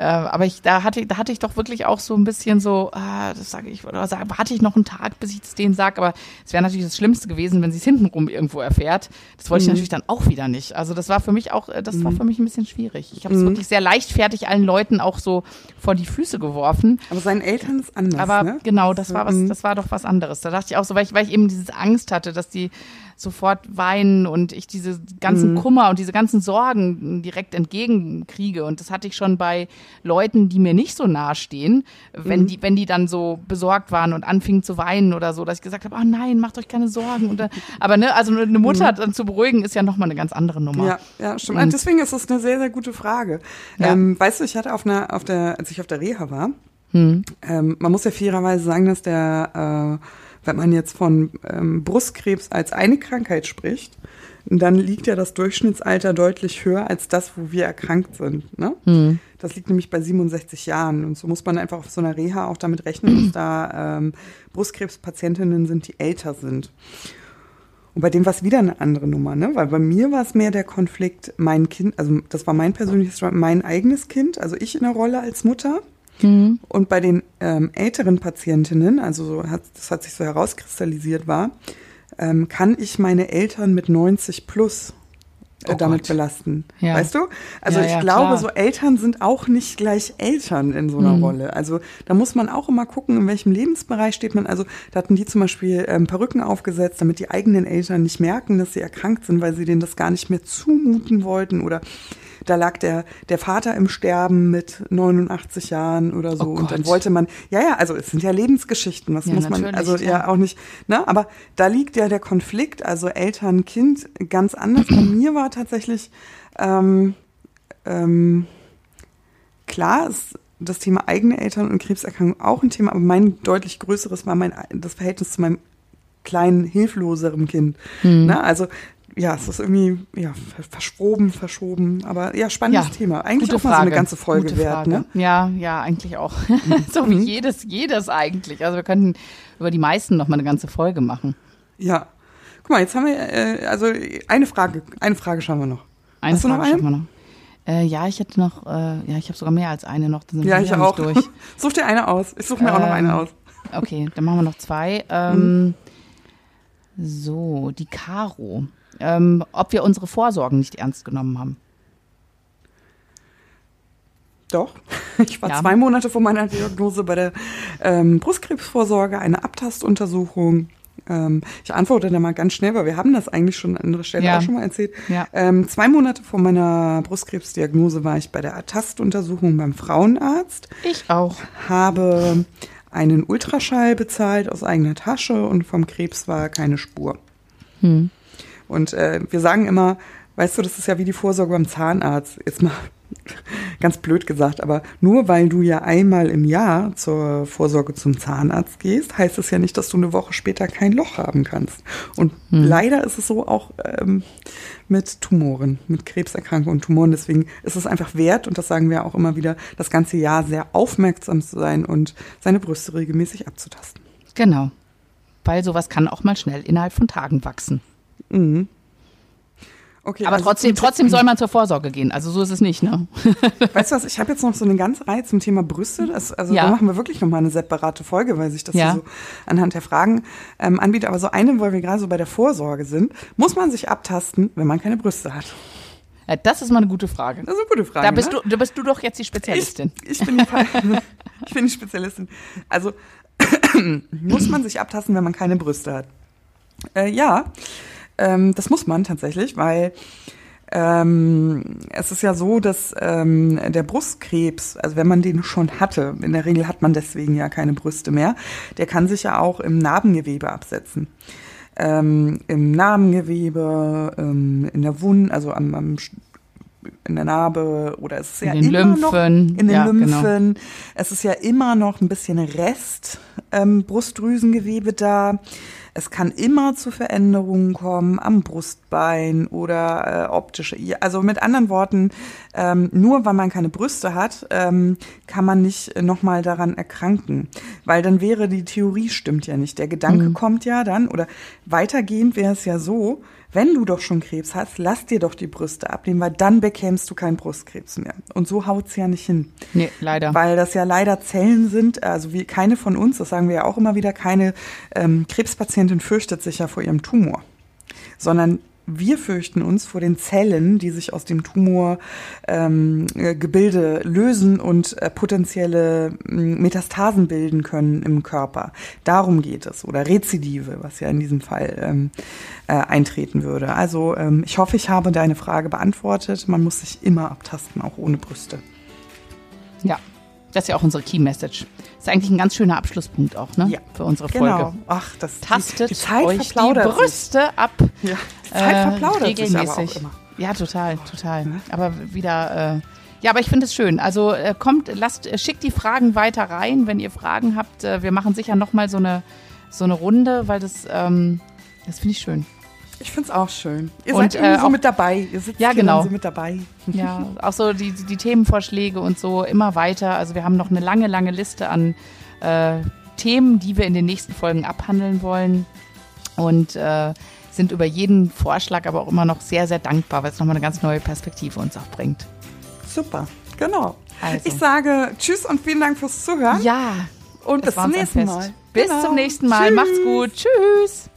Äh, aber ich, da hatte, da hatte ich doch wirklich auch so ein bisschen so, ah, das sage ich, oder sag, warte ich noch einen Tag, bis ich es denen sage. Aber es wäre natürlich das Schlimmste gewesen, wenn sie es hintenrum irgendwo erfährt. Das wollte mhm. ich natürlich dann auch wieder nicht. Also das war für mich auch, äh, das mhm. war für mich ein bisschen schwierig. Ich habe es mhm. wirklich sehr leichtfertig allen Leuten auch so vor die Füße geworfen. Aber seinen Eltern ist anders. Aber ne? genau, das war was, mhm. das war doch was anderes. Da dachte ich auch so, weil ich, weil ich eben diese Angst hatte, dass die sofort weinen und ich diese ganzen mhm. Kummer und diese ganzen Sorgen direkt entgegenkriege. Und das hatte ich schon bei Leuten, die mir nicht so nahe stehen, wenn, mhm. die, wenn die dann so besorgt waren und anfingen zu weinen oder so, dass ich gesagt habe, oh nein, macht euch keine Sorgen. Und, aber ne, also eine Mutter mhm. dann zu beruhigen, ist ja nochmal eine ganz andere Nummer. Ja, ja stimmt. Und Deswegen ist das eine sehr, sehr gute Frage. Ja. Ähm, weißt du, ich hatte auf einer, auf der, als ich auf der Reha war, hm. ähm, man muss ja fairerweise sagen, dass der äh, wenn man jetzt von ähm, Brustkrebs als eine Krankheit spricht, dann liegt ja das Durchschnittsalter deutlich höher als das, wo wir erkrankt sind. Ne? Mhm. Das liegt nämlich bei 67 Jahren. Und so muss man einfach auf so einer Reha auch damit rechnen, dass da ähm, Brustkrebspatientinnen sind, die älter sind. Und bei dem war es wieder eine andere Nummer, ne? Weil bei mir war es mehr der Konflikt, mein Kind, also das war mein persönliches, mein eigenes Kind, also ich in der Rolle als Mutter. Mhm. Und bei den ähm, älteren Patientinnen, also so hat, das hat sich so herauskristallisiert war, ähm, kann ich meine Eltern mit 90 plus äh, oh damit Gott. belasten. Ja. Weißt du? Also ja, ich ja, glaube, klar. so Eltern sind auch nicht gleich Eltern in so einer mhm. Rolle. Also da muss man auch immer gucken, in welchem Lebensbereich steht man. Also da hatten die zum Beispiel ähm, Perücken aufgesetzt, damit die eigenen Eltern nicht merken, dass sie erkrankt sind, weil sie denen das gar nicht mehr zumuten wollten oder da lag der, der Vater im Sterben mit 89 Jahren oder so. Oh und dann wollte man, ja, ja, also es sind ja Lebensgeschichten, das ja, muss man, also ja. ja auch nicht, ne, aber da liegt ja der Konflikt, also Eltern, Kind ganz anders. Bei mir war tatsächlich, ähm, ähm, klar, ist das Thema eigene Eltern und Krebserkrankung auch ein Thema, aber mein deutlich größeres war mein, das Verhältnis zu meinem kleinen, hilfloseren Kind. Mhm. Ne? Also ja, es ist irgendwie ja, verschwoben, verschoben. Aber ja, spannendes ja, Thema. Eigentlich auch mal so eine ganze Folge gute wert, ne? Ja, ja, eigentlich auch. so wie mhm. jedes, jedes eigentlich. Also wir könnten über die meisten noch mal eine ganze Folge machen. Ja. Guck mal, jetzt haben wir, äh, also eine Frage, eine Frage schauen wir noch. Eine Hast Frage du noch eine? schauen wir noch. Äh, ja, ich hätte noch, äh, ja, ich habe sogar mehr als eine noch. Dann sind ja, ich auch. Durch. Such dir eine aus. Ich suche mir auch noch eine ähm, aus. Okay, dann machen wir noch zwei. Ähm, mhm. So, die Caro ähm, ob wir unsere Vorsorgen nicht ernst genommen haben. Doch. Ich war ja. zwei Monate vor meiner Diagnose bei der ähm, Brustkrebsvorsorge, eine Abtastuntersuchung. Ähm, ich antworte da mal ganz schnell, weil wir haben das eigentlich schon an anderer Stelle ja. auch schon mal erzählt. Ja. Ähm, zwei Monate vor meiner Brustkrebsdiagnose war ich bei der Tastuntersuchung beim Frauenarzt. Ich auch. Habe einen Ultraschall bezahlt aus eigener Tasche und vom Krebs war keine Spur. Hm. Und äh, wir sagen immer, weißt du, das ist ja wie die Vorsorge beim Zahnarzt. Jetzt mal ganz blöd gesagt, aber nur weil du ja einmal im Jahr zur Vorsorge zum Zahnarzt gehst, heißt es ja nicht, dass du eine Woche später kein Loch haben kannst. Und hm. leider ist es so auch ähm, mit Tumoren, mit Krebserkrankungen und Tumoren. Deswegen ist es einfach wert, und das sagen wir auch immer wieder, das ganze Jahr sehr aufmerksam zu sein und seine Brüste regelmäßig abzutasten. Genau. Weil sowas kann auch mal schnell innerhalb von Tagen wachsen. Mhm. Okay, aber also trotzdem, trotzdem soll man zur Vorsorge gehen. Also so ist es nicht, ne? Weißt du was, ich habe jetzt noch so eine ganze Reihe zum Thema Brüste. Das, also ja. da machen wir wirklich nochmal eine separate Folge, weil sich das ja. so anhand der Fragen ähm, anbietet. Aber so eine, weil wir gerade so bei der Vorsorge sind, muss man sich abtasten, wenn man keine Brüste hat. Ja, das ist mal eine gute Frage. Das ist eine gute Frage. Da bist, ne? du, da bist du doch jetzt die Spezialistin. Ich, ich, bin, die, ich bin die Spezialistin. Also muss man sich abtasten, wenn man keine Brüste hat? Äh, ja. Ähm, das muss man tatsächlich, weil ähm, es ist ja so, dass ähm, der Brustkrebs, also wenn man den schon hatte, in der Regel hat man deswegen ja keine Brüste mehr, der kann sich ja auch im Narbengewebe absetzen. Ähm, Im Narbengewebe, ähm, in der Wunde, also am, am in der Narbe oder es ist in ja den immer Lymphen. noch in den ja, Lymphen. Genau. Es ist ja immer noch ein bisschen Rest ähm, Brustdrüsengewebe da. Es kann immer zu Veränderungen kommen am Brustbein oder äh, optische. Also mit anderen Worten, ähm, nur weil man keine Brüste hat, ähm, kann man nicht nochmal daran erkranken. Weil dann wäre die Theorie stimmt ja nicht. Der Gedanke mhm. kommt ja dann, oder weitergehend wäre es ja so, wenn du doch schon Krebs hast, lass dir doch die Brüste abnehmen, weil dann bekämst du keinen Brustkrebs mehr. Und so haut's ja nicht hin. Nee, leider. Weil das ja leider Zellen sind, also wie keine von uns, das sagen wir ja auch immer wieder, keine ähm, Krebspatientin fürchtet sich ja vor ihrem Tumor sondern wir fürchten uns vor den Zellen, die sich aus dem Tumorgebilde ähm, lösen und äh, potenzielle Metastasen bilden können im Körper. Darum geht es. Oder Rezidive, was ja in diesem Fall ähm, äh, eintreten würde. Also ähm, ich hoffe, ich habe deine Frage beantwortet. Man muss sich immer abtasten, auch ohne Brüste. Ja, das ist ja auch unsere Key Message. Das ist eigentlich ein ganz schöner Abschlusspunkt auch, ne? Ja. Für unsere Folge. Genau. Ach, das tastet die, die euch die Brüste sich. ab. Ja, die Zeit äh, verplaudert regelmäßig. Sich aber auch immer. Ja, total, total. Aber wieder. Äh, ja, aber ich finde es schön. Also äh, kommt, lasst, äh, schickt die Fragen weiter rein, wenn ihr Fragen habt. Äh, wir machen sicher noch mal so eine so eine Runde, weil das ähm, das finde ich schön. Ich finde es auch schön. Ihr und, seid äh, so mit dabei. Ihr sitzt ja, genau. so mit dabei. Ja, auch so die, die Themenvorschläge und so immer weiter. Also wir haben noch eine lange, lange Liste an äh, Themen, die wir in den nächsten Folgen abhandeln wollen. Und äh, sind über jeden Vorschlag aber auch immer noch sehr, sehr dankbar, weil es nochmal eine ganz neue Perspektive uns auch bringt. Super, genau. Also. Ich sage Tschüss und vielen Dank fürs Zuhören. Ja. Und bis zum nächsten Mal. Bis genau. zum nächsten Mal. Tschüss. Macht's gut. Tschüss.